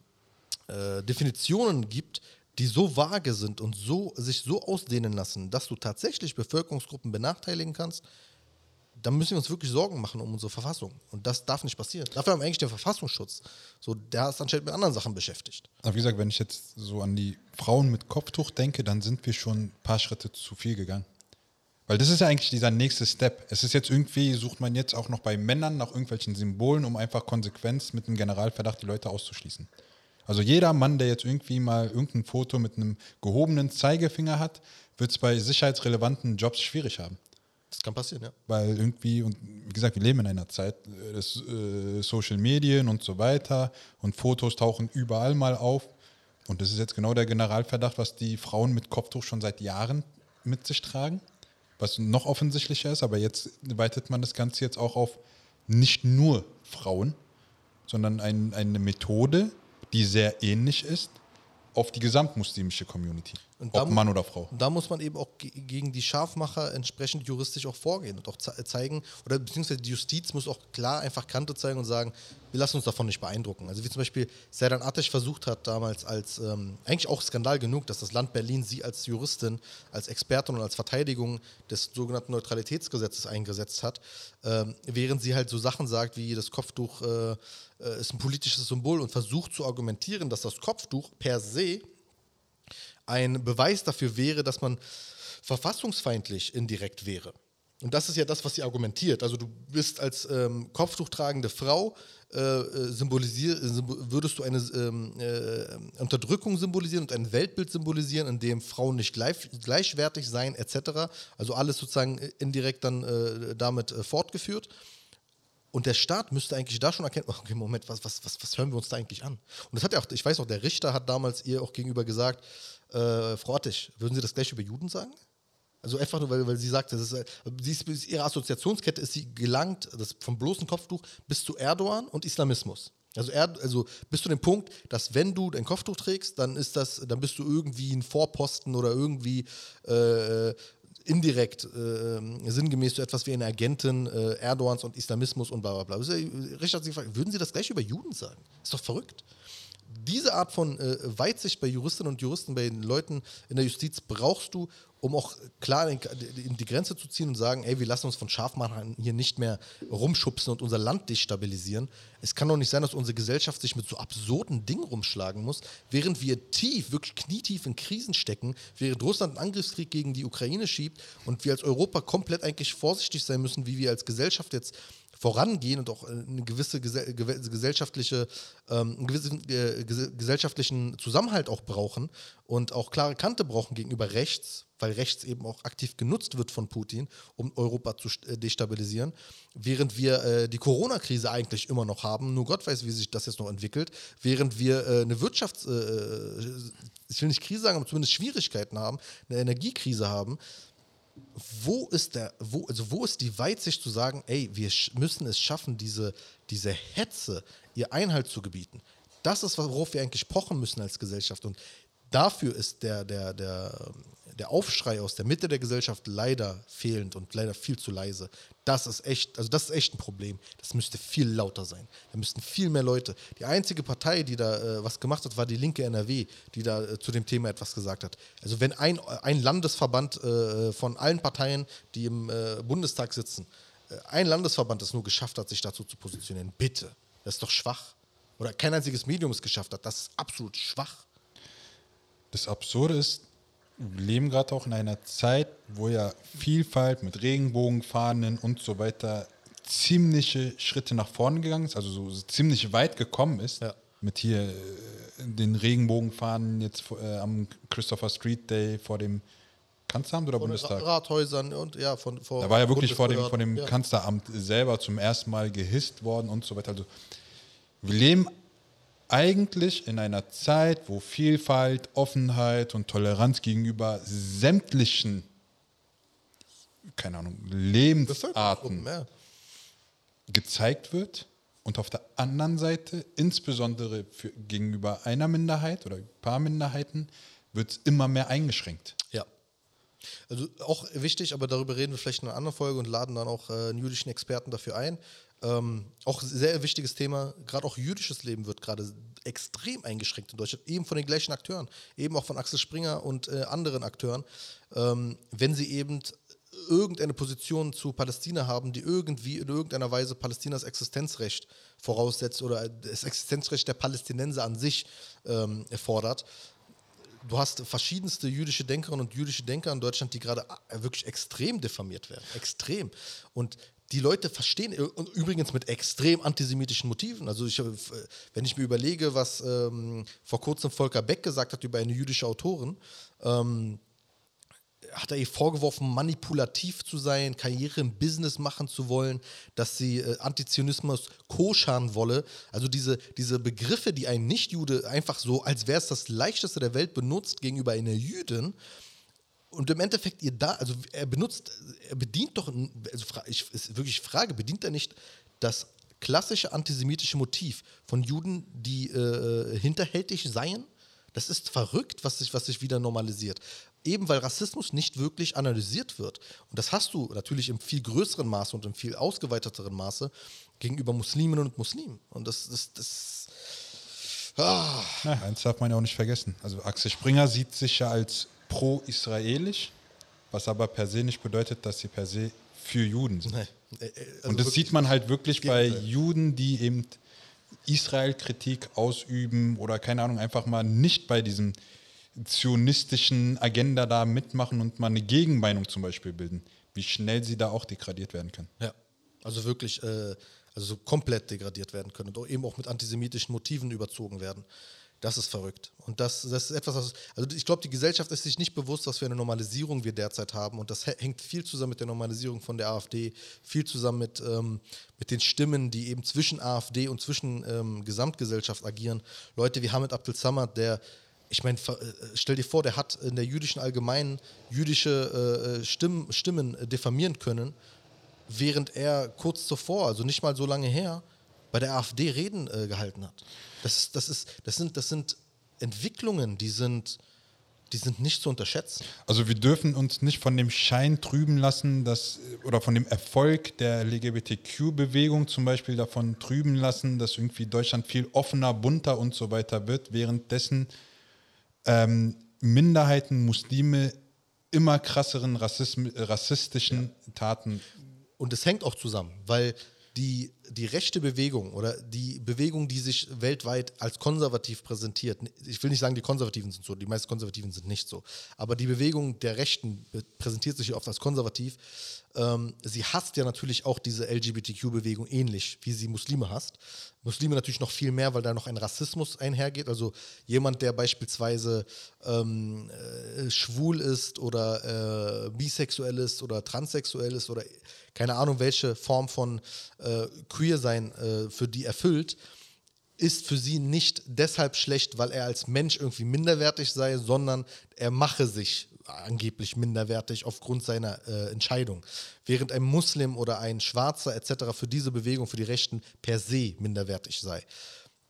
äh, Definitionen gibt, die so vage sind und so, sich so ausdehnen lassen, dass du tatsächlich Bevölkerungsgruppen benachteiligen kannst, dann müssen wir uns wirklich Sorgen machen um unsere Verfassung. Und das darf nicht passieren. Dafür haben wir eigentlich den Verfassungsschutz. So, der ist anscheinend mit anderen Sachen beschäftigt. Aber wie gesagt, wenn ich jetzt so an die Frauen mit Kopftuch denke, dann sind wir schon ein paar Schritte zu viel gegangen. Weil das ist ja eigentlich dieser nächste Step. Es ist jetzt irgendwie, sucht man jetzt auch noch bei Männern nach irgendwelchen Symbolen, um einfach Konsequenz mit einem Generalverdacht die Leute auszuschließen. Also jeder Mann, der jetzt irgendwie mal irgendein Foto mit einem gehobenen Zeigefinger hat, wird es bei sicherheitsrelevanten Jobs schwierig haben. Das kann passieren, ja. Weil irgendwie, und wie gesagt, wir leben in einer Zeit äh, des äh, Social Medien und so weiter und Fotos tauchen überall mal auf. Und das ist jetzt genau der Generalverdacht, was die Frauen mit Kopftuch schon seit Jahren mit sich tragen was noch offensichtlicher ist, aber jetzt weitet man das Ganze jetzt auch auf nicht nur Frauen, sondern ein, eine Methode, die sehr ähnlich ist, auf die gesamtmuslimische Community. Und ob da, Mann oder Frau. Da muss man eben auch gegen die Scharfmacher entsprechend juristisch auch vorgehen und auch zeigen, oder beziehungsweise die Justiz muss auch klar einfach Kante zeigen und sagen, wir lassen uns davon nicht beeindrucken. Also wie zum Beispiel Serdan Atesh versucht hat damals als, ähm, eigentlich auch Skandal genug, dass das Land Berlin sie als Juristin, als Expertin und als Verteidigung des sogenannten Neutralitätsgesetzes eingesetzt hat, ähm, während sie halt so Sachen sagt, wie das Kopftuch äh, äh ist ein politisches Symbol und versucht zu argumentieren, dass das Kopftuch per se ein Beweis dafür wäre, dass man verfassungsfeindlich indirekt wäre. Und das ist ja das, was sie argumentiert. Also du bist als ähm, kopftuchtragende Frau, äh, äh würdest du eine ähm, äh, Unterdrückung symbolisieren und ein Weltbild symbolisieren, in dem Frauen nicht gleich, gleichwertig seien, etc. Also alles sozusagen indirekt dann äh, damit äh, fortgeführt. Und der Staat müsste eigentlich da schon erkennen, okay, Moment, was, was, was, was hören wir uns da eigentlich an? Und das hat ja auch, ich weiß auch, der Richter hat damals ihr auch gegenüber gesagt, äh, Frau Attich, würden Sie das gleich über Juden sagen? Also einfach nur, weil, weil sie sagt, ist, sie ist, ihre Assoziationskette ist sie gelangt, das vom bloßen Kopftuch bis zu Erdogan und Islamismus. Also, er, also bis zu dem Punkt, dass wenn du dein Kopftuch trägst, dann ist das, dann bist du irgendwie ein Vorposten oder irgendwie äh, indirekt äh, sinngemäß so etwas wie eine Agentin äh, Erdogans und Islamismus und bla bla bla. Richard sich gefragt, würden Sie das gleich über Juden sagen? Ist doch verrückt diese Art von äh, Weitsicht bei Juristinnen und Juristen, bei den Leuten in der Justiz brauchst du, um auch klar in, die Grenze zu ziehen und sagen, ey, wir lassen uns von Scharfmachern hier nicht mehr rumschubsen und unser Land destabilisieren. Es kann doch nicht sein, dass unsere Gesellschaft sich mit so absurden Dingen rumschlagen muss, während wir tief, wirklich knietief in Krisen stecken, während Russland einen Angriffskrieg gegen die Ukraine schiebt und wir als Europa komplett eigentlich vorsichtig sein müssen, wie wir als Gesellschaft jetzt vorangehen und auch äh, eine gewisse gesellschaftliche, ähm, einen gewissen äh, gesellschaftlichen Zusammenhalt auch brauchen und auch klare Kante brauchen gegenüber rechts, weil rechts eben auch aktiv genutzt wird von Putin, um Europa zu äh, destabilisieren, während wir die Corona-Krise eigentlich immer noch haben, nur Gott weiß, wie sich das jetzt noch entwickelt, während wir eine Wirtschafts-, ich will nicht Krise sagen, aber zumindest Schwierigkeiten haben, eine Energiekrise haben, wo ist der, wo, also wo ist die Weitsicht zu sagen, ey, wir müssen es schaffen, diese, diese Hetze, ihr Einhalt zu gebieten. Das ist, worauf wir eigentlich pochen müssen als Gesellschaft. Und dafür ist der, der, der, der Aufschrei aus der Mitte der Gesellschaft leider fehlend und leider viel zu leise. Das ist echt, also das ist echt ein Problem. Das müsste viel lauter sein. Da müssten viel mehr Leute. Die einzige Partei, die da äh, was gemacht hat, war die linke NRW, die da äh, zu dem Thema etwas gesagt hat. Also wenn ein, ein Landesverband äh, von allen Parteien, die im äh, Bundestag sitzen, äh, ein Landesverband es nur geschafft hat, sich dazu zu positionieren, bitte. Das ist doch schwach. Oder kein einziges Medium es geschafft hat. Das ist absolut schwach. Das Absurde ist, leben gerade auch in einer Zeit, wo ja Vielfalt mit Regenbogenfahnen und so weiter ziemliche Schritte nach vorne gegangen ist, also so ziemlich weit gekommen ist. Ja. Mit hier äh, den Regenbogenfahnen jetzt äh, am Christopher Street Day vor dem Kanzleramt oder von Bundestag? Rathäusern und ja, von vor. Da war ja wirklich vor dem, vor dem ja. Kanzleramt selber zum ersten Mal gehisst worden und so weiter. Also wir leben eigentlich in einer Zeit, wo Vielfalt, Offenheit und Toleranz gegenüber sämtlichen, keine Ahnung, Lebensarten ja. gezeigt wird und auf der anderen Seite, insbesondere für, gegenüber einer Minderheit oder ein paar Minderheiten, wird es immer mehr eingeschränkt. Ja. Also auch wichtig, aber darüber reden wir vielleicht in einer anderen Folge und laden dann auch äh, einen jüdischen Experten dafür ein. Ähm, auch sehr wichtiges Thema, gerade auch jüdisches Leben wird gerade extrem eingeschränkt in Deutschland, eben von den gleichen Akteuren, eben auch von Axel Springer und äh, anderen Akteuren, ähm, wenn sie eben irgendeine Position zu Palästina haben, die irgendwie in irgendeiner Weise Palästinas Existenzrecht voraussetzt oder das Existenzrecht der Palästinenser an sich ähm, erfordert. Du hast verschiedenste jüdische Denkerinnen und jüdische Denker in Deutschland, die gerade wirklich extrem diffamiert werden. Extrem. Und die Leute verstehen, äh, und übrigens mit extrem antisemitischen Motiven. Also ich, äh, wenn ich mir überlege, was ähm, vor kurzem Volker Beck gesagt hat über eine jüdische Autorin, ähm, hat er ihr vorgeworfen, manipulativ zu sein, Karriere im Business machen zu wollen, dass sie äh, Antizionismus koschern wolle. Also diese, diese Begriffe, die ein Nichtjude einfach so, als wäre es das leichteste der Welt benutzt gegenüber einer Jüdin. Und im Endeffekt ihr da, also er benutzt, er bedient doch, also ich ist wirklich Frage, bedient er nicht das klassische antisemitische Motiv von Juden, die äh, hinterhältig seien? Das ist verrückt, was sich, was sich wieder normalisiert eben weil Rassismus nicht wirklich analysiert wird. Und das hast du natürlich im viel größeren Maße und im viel ausgeweiteteren Maße gegenüber Musliminnen und Muslimen. Und das, das, das ah. ja, eins darf man ja auch nicht vergessen. Also Axel Springer sieht sich ja als pro-israelisch, was aber per se nicht bedeutet, dass sie per se für Juden sind. Nee. Äh, äh, also und das sieht man halt wirklich bei Juden, die eben Israel-Kritik ausüben oder keine Ahnung, einfach mal nicht bei diesem zionistischen Agenda da mitmachen und mal eine Gegenmeinung zum Beispiel bilden, wie schnell sie da auch degradiert werden können. Ja, also wirklich, äh, also komplett degradiert werden können und eben auch mit antisemitischen Motiven überzogen werden. Das ist verrückt. Und das, das ist etwas, was, also ich glaube, die Gesellschaft ist sich nicht bewusst, was für eine Normalisierung wir derzeit haben. Und das hängt viel zusammen mit der Normalisierung von der AfD, viel zusammen mit, ähm, mit den Stimmen, die eben zwischen AfD und zwischen ähm, Gesamtgesellschaft agieren. Leute wie Hamid Abdel Samad, der ich meine, äh, stell dir vor, der hat in der jüdischen Allgemeinen jüdische äh, äh Stimmen, Stimmen äh, diffamieren können, während er kurz zuvor, also nicht mal so lange her, bei der AfD Reden äh, gehalten hat. Das, das, ist, das, sind, das sind Entwicklungen, die sind, die sind nicht zu unterschätzen. Also wir dürfen uns nicht von dem Schein trüben lassen, dass, oder von dem Erfolg der LGBTQ-Bewegung zum Beispiel davon trüben lassen, dass irgendwie Deutschland viel offener, bunter und so weiter wird, währenddessen ähm, Minderheiten, Muslime immer krasseren Rassism, rassistischen ja. Taten. Und es hängt auch zusammen, weil die, die rechte Bewegung oder die Bewegung, die sich weltweit als konservativ präsentiert, ich will nicht sagen, die Konservativen sind so, die meisten Konservativen sind nicht so, aber die Bewegung der Rechten präsentiert sich oft als konservativ. Ähm, sie hasst ja natürlich auch diese LGBTQ-Bewegung ähnlich, wie sie Muslime hasst. Muslime natürlich noch viel mehr, weil da noch ein Rassismus einhergeht. Also jemand, der beispielsweise ähm, äh, schwul ist oder äh, bisexuell ist oder transsexuell ist oder keine Ahnung, welche Form von äh, Queer-Sein äh, für die erfüllt, ist für sie nicht deshalb schlecht, weil er als Mensch irgendwie minderwertig sei, sondern er mache sich angeblich minderwertig aufgrund seiner äh, Entscheidung. Während ein Muslim oder ein Schwarzer etc. für diese Bewegung, für die Rechten per se minderwertig sei.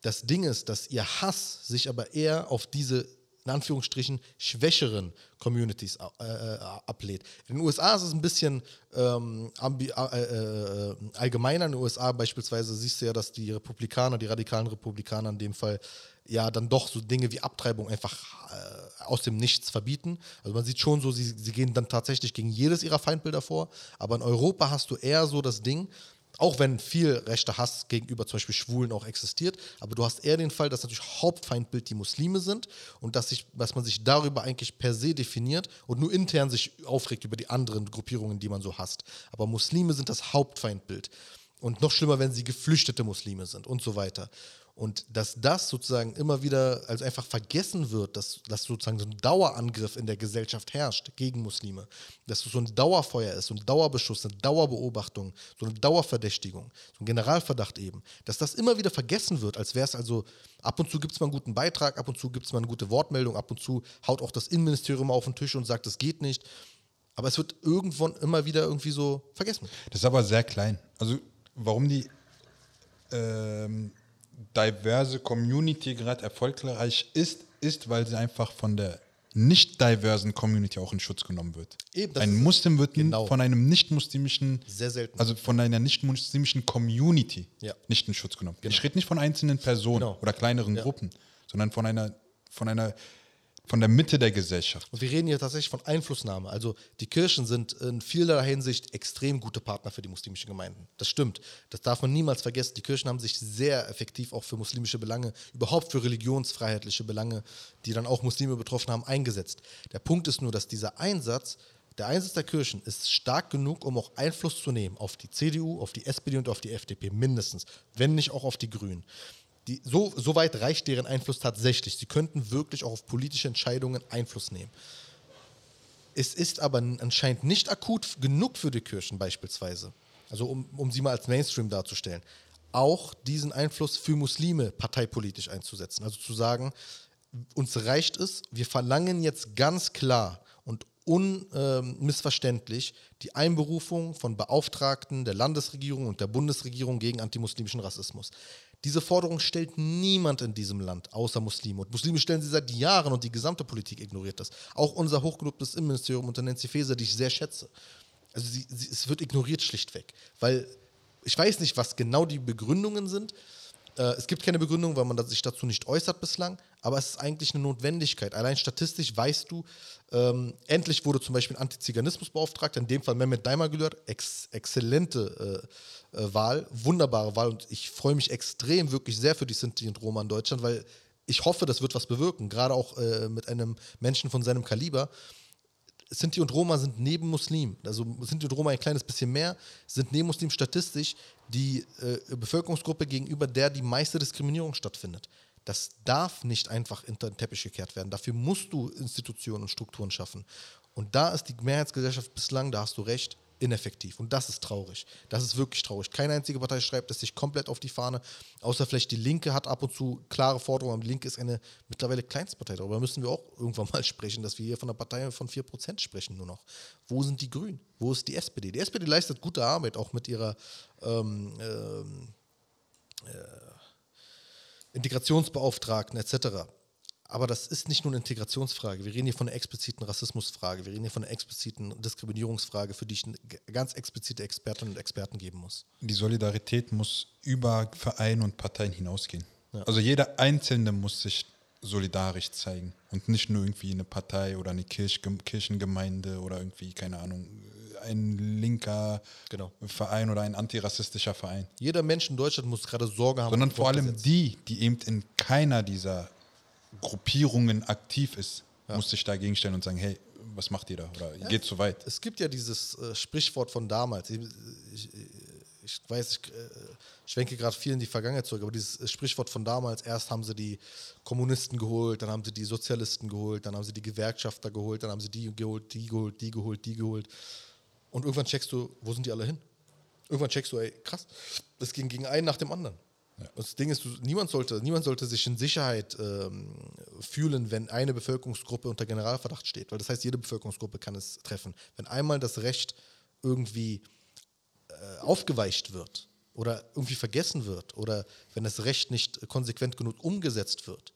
Das Ding ist, dass ihr Hass sich aber eher auf diese in Anführungsstrichen schwächeren Communities äh, äh, ablädt. In den USA ist es ein bisschen ähm, äh, äh, allgemeiner. In den USA beispielsweise siehst du ja, dass die Republikaner, die radikalen Republikaner in dem Fall, ja dann doch so Dinge wie Abtreibung einfach äh, aus dem Nichts verbieten. Also man sieht schon so, sie, sie gehen dann tatsächlich gegen jedes ihrer Feindbilder vor. Aber in Europa hast du eher so das Ding, auch wenn viel rechter Hass gegenüber zum Beispiel Schwulen auch existiert, aber du hast eher den Fall, dass natürlich Hauptfeindbild die Muslime sind und dass, sich, dass man sich darüber eigentlich per se definiert und nur intern sich aufregt über die anderen Gruppierungen, die man so hasst. Aber Muslime sind das Hauptfeindbild. Und noch schlimmer, wenn sie geflüchtete Muslime sind und so weiter. Und dass das sozusagen immer wieder, also einfach vergessen wird, dass, dass sozusagen so ein Dauerangriff in der Gesellschaft herrscht gegen Muslime, dass es so ein Dauerfeuer ist, so ein Dauerbeschuss, eine Dauerbeobachtung, so eine Dauerverdächtigung, so ein Generalverdacht eben, dass das immer wieder vergessen wird, als wäre es also, ab und zu gibt es mal einen guten Beitrag, ab und zu gibt es mal eine gute Wortmeldung, ab und zu haut auch das Innenministerium auf den Tisch und sagt, das geht nicht. Aber es wird irgendwann immer wieder irgendwie so vergessen. Das ist aber sehr klein. Also warum die ähm, diverse Community gerade erfolgreich ist, ist, weil sie einfach von der nicht diversen Community auch in Schutz genommen wird. Eben, Ein Muslim wird genau. von einem nicht-muslimischen, sehr selten, also von einer nicht-muslimischen Community ja. nicht in Schutz genommen. Genau. Ich rede nicht von einzelnen Personen genau. oder kleineren ja. Gruppen, sondern von einer, von einer von der Mitte der Gesellschaft. Und wir reden hier tatsächlich von Einflussnahme. Also die Kirchen sind in vielerlei Hinsicht extrem gute Partner für die muslimischen Gemeinden. Das stimmt. Das darf man niemals vergessen. Die Kirchen haben sich sehr effektiv auch für muslimische Belange, überhaupt für religionsfreiheitliche Belange, die dann auch Muslime betroffen haben, eingesetzt. Der Punkt ist nur, dass dieser Einsatz, der Einsatz der Kirchen ist stark genug, um auch Einfluss zu nehmen auf die CDU, auf die SPD und auf die FDP mindestens, wenn nicht auch auf die Grünen. Die, so, so weit reicht deren Einfluss tatsächlich. Sie könnten wirklich auch auf politische Entscheidungen Einfluss nehmen. Es ist aber anscheinend nicht akut genug für die Kirchen beispielsweise, also um, um sie mal als Mainstream darzustellen, auch diesen Einfluss für Muslime parteipolitisch einzusetzen. Also zu sagen, uns reicht es, wir verlangen jetzt ganz klar und unmissverständlich die Einberufung von Beauftragten der Landesregierung und der Bundesregierung gegen antimuslimischen Rassismus. Diese Forderung stellt niemand in diesem Land, außer Muslime. Und Muslime stellen sie seit Jahren und die gesamte Politik ignoriert das. Auch unser hochgelobtes Innenministerium unter Nancy Faeser, die ich sehr schätze. Also sie, sie, es wird ignoriert schlichtweg. Weil ich weiß nicht, was genau die Begründungen sind. Äh, es gibt keine Begründung, weil man sich dazu nicht äußert bislang, aber es ist eigentlich eine Notwendigkeit. Allein statistisch weißt du, ähm, endlich wurde zum Beispiel ein Antiziganismusbeauftragter, in dem Fall Mehmet Daimagülür, ex exzellente äh, äh, Wahl, wunderbare Wahl und ich freue mich extrem wirklich sehr für die Sinti und Roma in Deutschland, weil ich hoffe, das wird was bewirken, gerade auch äh, mit einem Menschen von seinem Kaliber. Sinti und Roma sind neben Muslim, also Sinti und Roma ein kleines bisschen mehr, sind neben Muslim statistisch die äh, Bevölkerungsgruppe gegenüber der die meiste Diskriminierung stattfindet. Das darf nicht einfach unter den Teppich gekehrt werden. Dafür musst du Institutionen und Strukturen schaffen. Und da ist die Mehrheitsgesellschaft bislang, da hast du recht, ineffektiv. Und das ist traurig. Das ist wirklich traurig. Keine einzige Partei schreibt es sich komplett auf die Fahne, außer vielleicht die Linke hat ab und zu klare Forderungen. Die Linke ist eine mittlerweile Kleinstpartei. Darüber müssen wir auch irgendwann mal sprechen, dass wir hier von einer Partei von 4% sprechen nur noch. Wo sind die Grünen? Wo ist die SPD? Die SPD leistet gute Arbeit, auch mit ihrer ähm, ähm, äh, Integrationsbeauftragten etc. Aber das ist nicht nur eine Integrationsfrage. Wir reden hier von einer expliziten Rassismusfrage. Wir reden hier von einer expliziten Diskriminierungsfrage, für die ich ganz explizite Expertinnen und Experten geben muss. Die Solidarität muss über Vereine und Parteien hinausgehen. Ja. Also jeder Einzelne muss sich solidarisch zeigen und nicht nur irgendwie eine Partei oder eine Kirch Kirchengemeinde oder irgendwie, keine Ahnung, ein linker genau. Verein oder ein antirassistischer Verein. Jeder Mensch in Deutschland muss gerade Sorge haben. Sondern vor allem die, die eben in keiner dieser Gruppierungen aktiv ist, ja. muss sich dagegen stellen und sagen, hey, was macht ihr da? Oder ja, geht zu weit? Es gibt ja dieses äh, Sprichwort von damals. Ich, ich, ich weiß, ich äh, schwenke gerade viel in die Vergangenheit zurück, aber dieses äh, Sprichwort von damals, erst haben sie die Kommunisten geholt, dann haben sie die Sozialisten geholt, dann haben sie die Gewerkschafter geholt, dann haben sie die geholt, die geholt, die geholt, die geholt. Und irgendwann checkst du, wo sind die alle hin? Irgendwann checkst du, ey, krass, das ging gegen einen nach dem anderen. Ja. Das Ding ist, niemand sollte, niemand sollte sich in Sicherheit ähm, fühlen, wenn eine Bevölkerungsgruppe unter Generalverdacht steht, weil das heißt, jede Bevölkerungsgruppe kann es treffen. Wenn einmal das Recht irgendwie äh, aufgeweicht wird oder irgendwie vergessen wird oder wenn das Recht nicht konsequent genug umgesetzt wird,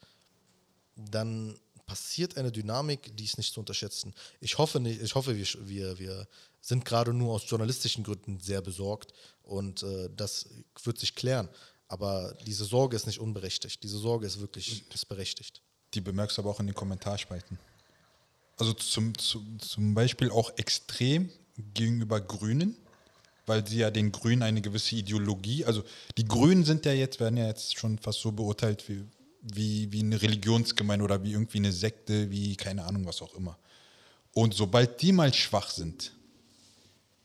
dann passiert eine Dynamik, die ist nicht zu unterschätzen. Ich hoffe, nicht, ich hoffe wir, wir, wir sind gerade nur aus journalistischen Gründen sehr besorgt und äh, das wird sich klären. Aber diese Sorge ist nicht unberechtigt. Diese Sorge ist wirklich ist berechtigt. Die bemerkst du aber auch in den Kommentarspalten. Also zum, zum, zum Beispiel auch extrem gegenüber Grünen, weil sie ja den Grünen eine gewisse Ideologie, also die Grünen sind ja jetzt, werden ja jetzt schon fast so beurteilt wie, wie, wie eine Religionsgemeinde oder wie irgendwie eine Sekte, wie keine Ahnung, was auch immer. Und sobald die mal schwach sind,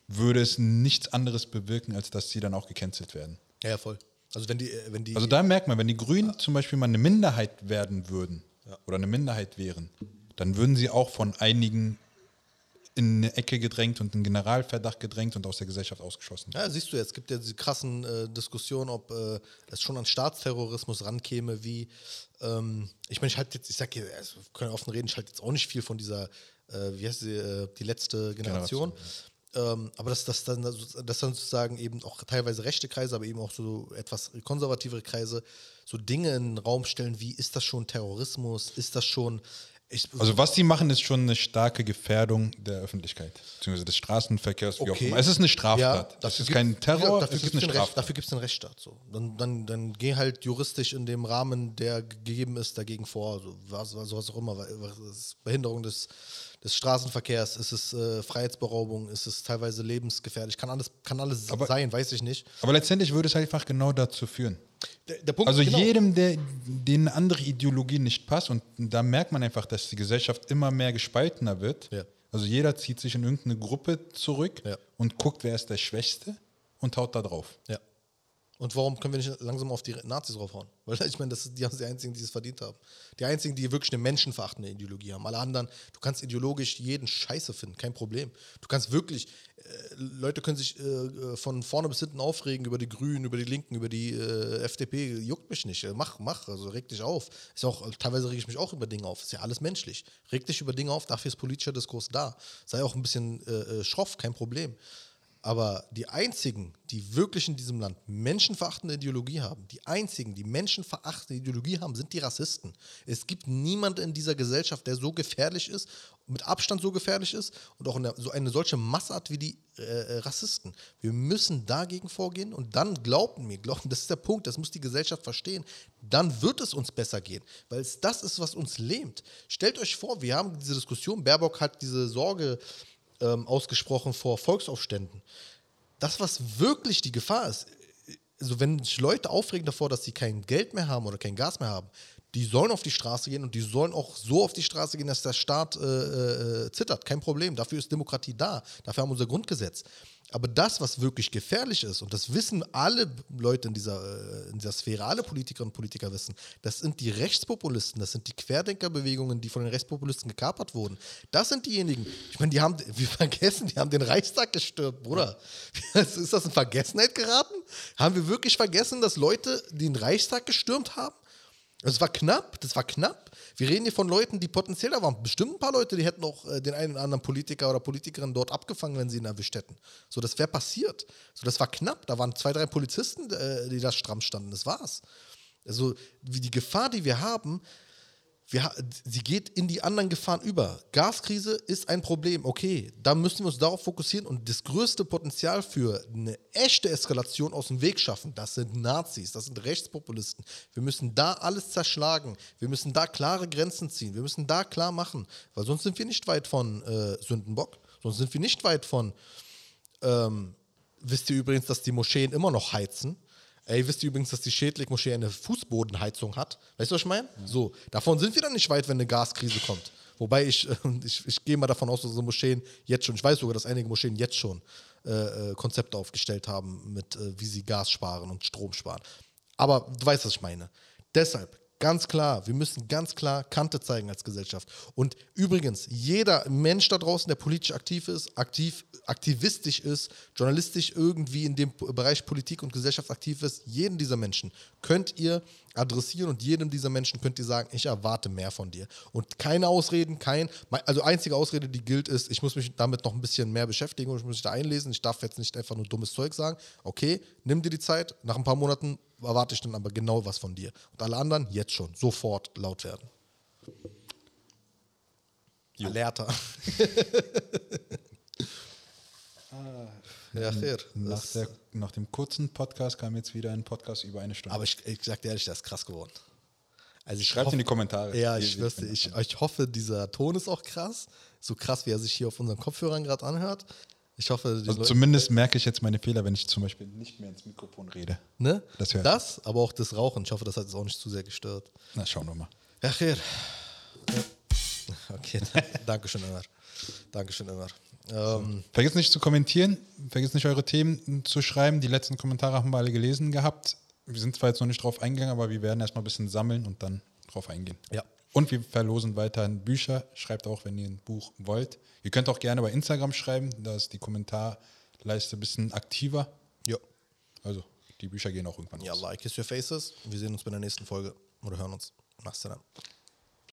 würde es nichts anderes bewirken, als dass sie dann auch gecancelt werden. Ja, voll. Also wenn die, äh, wenn die. Also da merkt man, wenn die Grünen ja. zum Beispiel mal eine Minderheit werden würden ja. oder eine Minderheit wären, dann würden sie auch von einigen in eine Ecke gedrängt und in Generalverdacht gedrängt und aus der Gesellschaft ausgeschlossen. Ja, siehst du, jetzt gibt ja diese krassen äh, Diskussionen, ob äh, es schon an Staatsterrorismus rankäme, wie, ähm, ich meine, ich halte jetzt, ich sage hier, also, wir können offen reden, ich halte jetzt auch nicht viel von dieser, äh, wie heißt sie, äh, die letzte Generation. Generation ja. Ähm, aber dass das dann, dass dann sozusagen eben auch teilweise rechte Kreise, aber eben auch so etwas konservativere Kreise so Dinge in den Raum stellen, wie ist das schon Terrorismus, ist das schon Ich, Also was die machen, ist schon eine starke Gefährdung der Öffentlichkeit, beziehungsweise des Straßenverkehrs, wie auch immer. Es ist eine Straftat. das ist gibt- kein Terror, ja, dafür es ist gibt's eine den Recht, Straftat. dafür gibt es den Rechtsstaat. So. Dann, dann, dann geh halt juristisch in dem Rahmen, der gegeben ist, dagegen vor. So, was, was, was auch immer. was Behinderung des, des Straßenverkehrs, ist es äh, Freiheitsberaubung, ist es teilweise lebensgefährlich, kann alles, kann alles Aber- sein, weiß ich nicht. Aber letztendlich würde es einfach genau dazu führen. Der, der Punkt Also genau. jedem, der den eine andere Ideologie nicht passt, und da merkt man einfach, dass die Gesellschaft immer mehr gespaltener wird. Ja. Also jeder zieht sich in irgendeine Gruppe zurück Ja. und guckt, wer ist der Schwächste und haut da drauf. Ja. Und warum können wir nicht langsam auf die Nazis draufhauen? Weil ich meine, das sind die, die einzigen, die es verdient haben. Die einzigen, die wirklich eine menschenverachtende Ideologie haben. Alle anderen, du kannst ideologisch jeden Scheiße finden, kein Problem. Du kannst wirklich, äh, Leute können sich äh, äh, von vorne bis hinten aufregen über die Grünen, über die Linken, über die äh, FDP, juckt mich nicht. Mach, mach, also reg dich auf. Ist auch, teilweise rege ich mich auch über Dinge auf. Ist ja alles menschlich. Reg dich über Dinge auf, dafür ist politischer Diskurs da. Sei auch ein bisschen äh, äh, schroff, kein Problem. Aber die einzigen, die wirklich in diesem Land menschenverachtende Ideologie haben, die einzigen, die menschenverachtende Ideologie haben, sind die Rassisten. Es gibt niemanden in dieser Gesellschaft, der so gefährlich ist, mit Abstand so gefährlich ist und auch eine, so eine solche Masse hat wie die äh, äh, Rassisten. Wir müssen dagegen vorgehen und dann glaubt mir, glaubt, das ist der Punkt, das muss die Gesellschaft verstehen, dann wird es uns besser gehen, weil es das ist, was uns lähmt. Stellt euch vor, wir haben diese Diskussion, Baerbock hat diese Sorge ähm, ausgesprochen vor Volksaufständen. Das, was wirklich die Gefahr ist, also wenn sich Leute aufregen davor, dass sie kein Geld mehr haben oder kein Gas mehr haben, die sollen auf die Straße gehen und die sollen auch so auf die Straße gehen, dass der Staat äh, äh, zittert. Kein Problem. Dafür ist Demokratie da. Dafür haben wir unser Grundgesetz. Aber das, was wirklich gefährlich ist, und das wissen alle Leute in dieser, äh, in dieser Sphäre, alle Politikerinnen und Politiker wissen, das sind die Rechtspopulisten, das sind die Querdenkerbewegungen, die von den Rechtspopulisten gekapert wurden. Das sind diejenigen, ich meine, die haben, wir vergessen, die haben den Reichstag gestürmt, Bruder. Ist das in Vergessenheit geraten? Haben wir wirklich vergessen, dass Leute den Reichstag gestürmt haben? Es war knapp, das war knapp. Wir reden hier von Leuten, die potenziell da waren. Bestimmt ein paar Leute, die hätten auch äh, den einen oder anderen Politiker oder Politikerin dort abgefangen, wenn sie ihn erwischt hätten. So, das wäre passiert. So, das war knapp. Da waren zwei, drei Polizisten, äh, die da stramm standen. Das war's. Also, wie die Gefahr, die wir haben, wir, sie geht in die anderen Gefahren über. Gaskrise ist ein Problem, okay. Da müssen wir uns darauf fokussieren und das größte Potenzial für eine echte Eskalation aus dem Weg schaffen, das sind Nazis, das sind Rechtspopulisten. Wir müssen da alles zerschlagen. Wir müssen da klare Grenzen ziehen. Wir müssen da klar machen, weil sonst sind wir nicht weit von äh, Sündenbock. Sonst sind wir nicht weit von ähm, wisst ihr übrigens, dass die Moscheen immer noch heizen? Ey, wisst ihr übrigens, dass die Schädlich-Moschee eine Fußbodenheizung hat? Weißt du, was ich meine? So, davon sind wir dann nicht weit, wenn eine Gaskrise kommt. Wobei ich, äh, ich, ich gehe mal davon aus, dass unsere Moscheen jetzt schon, ich weiß sogar, dass einige Moscheen jetzt schon äh, äh, Konzepte aufgestellt haben, mit äh, wie sie Gas sparen und Strom sparen. Aber du weißt, was ich meine. Deshalb, ganz klar, wir müssen ganz klar Kante zeigen als Gesellschaft. Und übrigens, jeder Mensch da draußen, der politisch aktiv ist, aktiv, aktivistisch ist, journalistisch irgendwie in dem Bereich Politik und Gesellschaft aktiv ist, jeden dieser Menschen könnt ihr adressieren und jedem dieser Menschen könnt ihr sagen, ich erwarte mehr von dir. Und keine Ausreden, kein, also einzige Ausrede, die gilt, ist, ich muss mich damit noch ein bisschen mehr beschäftigen und ich muss mich da einlesen. Ich darf jetzt nicht einfach nur dummes Zeug sagen. Okay, nimm dir die Zeit, nach ein paar Monaten erwarte ich dann aber genau was von dir. Und alle anderen jetzt schon, sofort laut werden. Alerta. ja, fair. Nach, der, nach dem kurzen Podcast kam jetzt wieder ein Podcast über eine Stunde. aber ich, ich sag dir ehrlich, das ist krass geworden. Also ich Schreibt hoffe- in die Kommentare. Ja, ich finden ich, ich hoffe, dieser Ton ist auch krass. So krass, wie er sich hier auf unseren Kopfhörern gerade anhört. Ich hoffe, die Also zumindest merke ich jetzt meine Fehler, wenn ich zum Beispiel nicht mehr ins Mikrofon rede. ne? das hört- das, aber auch das Rauchen. Ich hoffe, das hat jetzt auch nicht zu sehr gestört. Na, schauen wir mal. Ja, Khair. Okay, danke schön, Ömer. Dankeschön, Ömer. Ähm, Vergesst nicht zu kommentieren, vergesst nicht eure Themen zu schreiben. Die letzten Kommentare haben wir alle gelesen gehabt. Wir sind zwar jetzt noch nicht drauf eingegangen, aber wir werden erstmal ein bisschen sammeln und dann drauf eingehen. Ja. Und wir verlosen weiterhin Bücher. Schreibt auch, wenn ihr ein Buch wollt. Ihr könnt auch gerne bei Instagram schreiben, da ist die Kommentarleiste ein bisschen aktiver. ja. Also, die Bücher gehen auch irgendwann Ja, raus. like kiss your faces. Wir sehen uns bei der nächsten Folge oder hören uns. Mach's dann.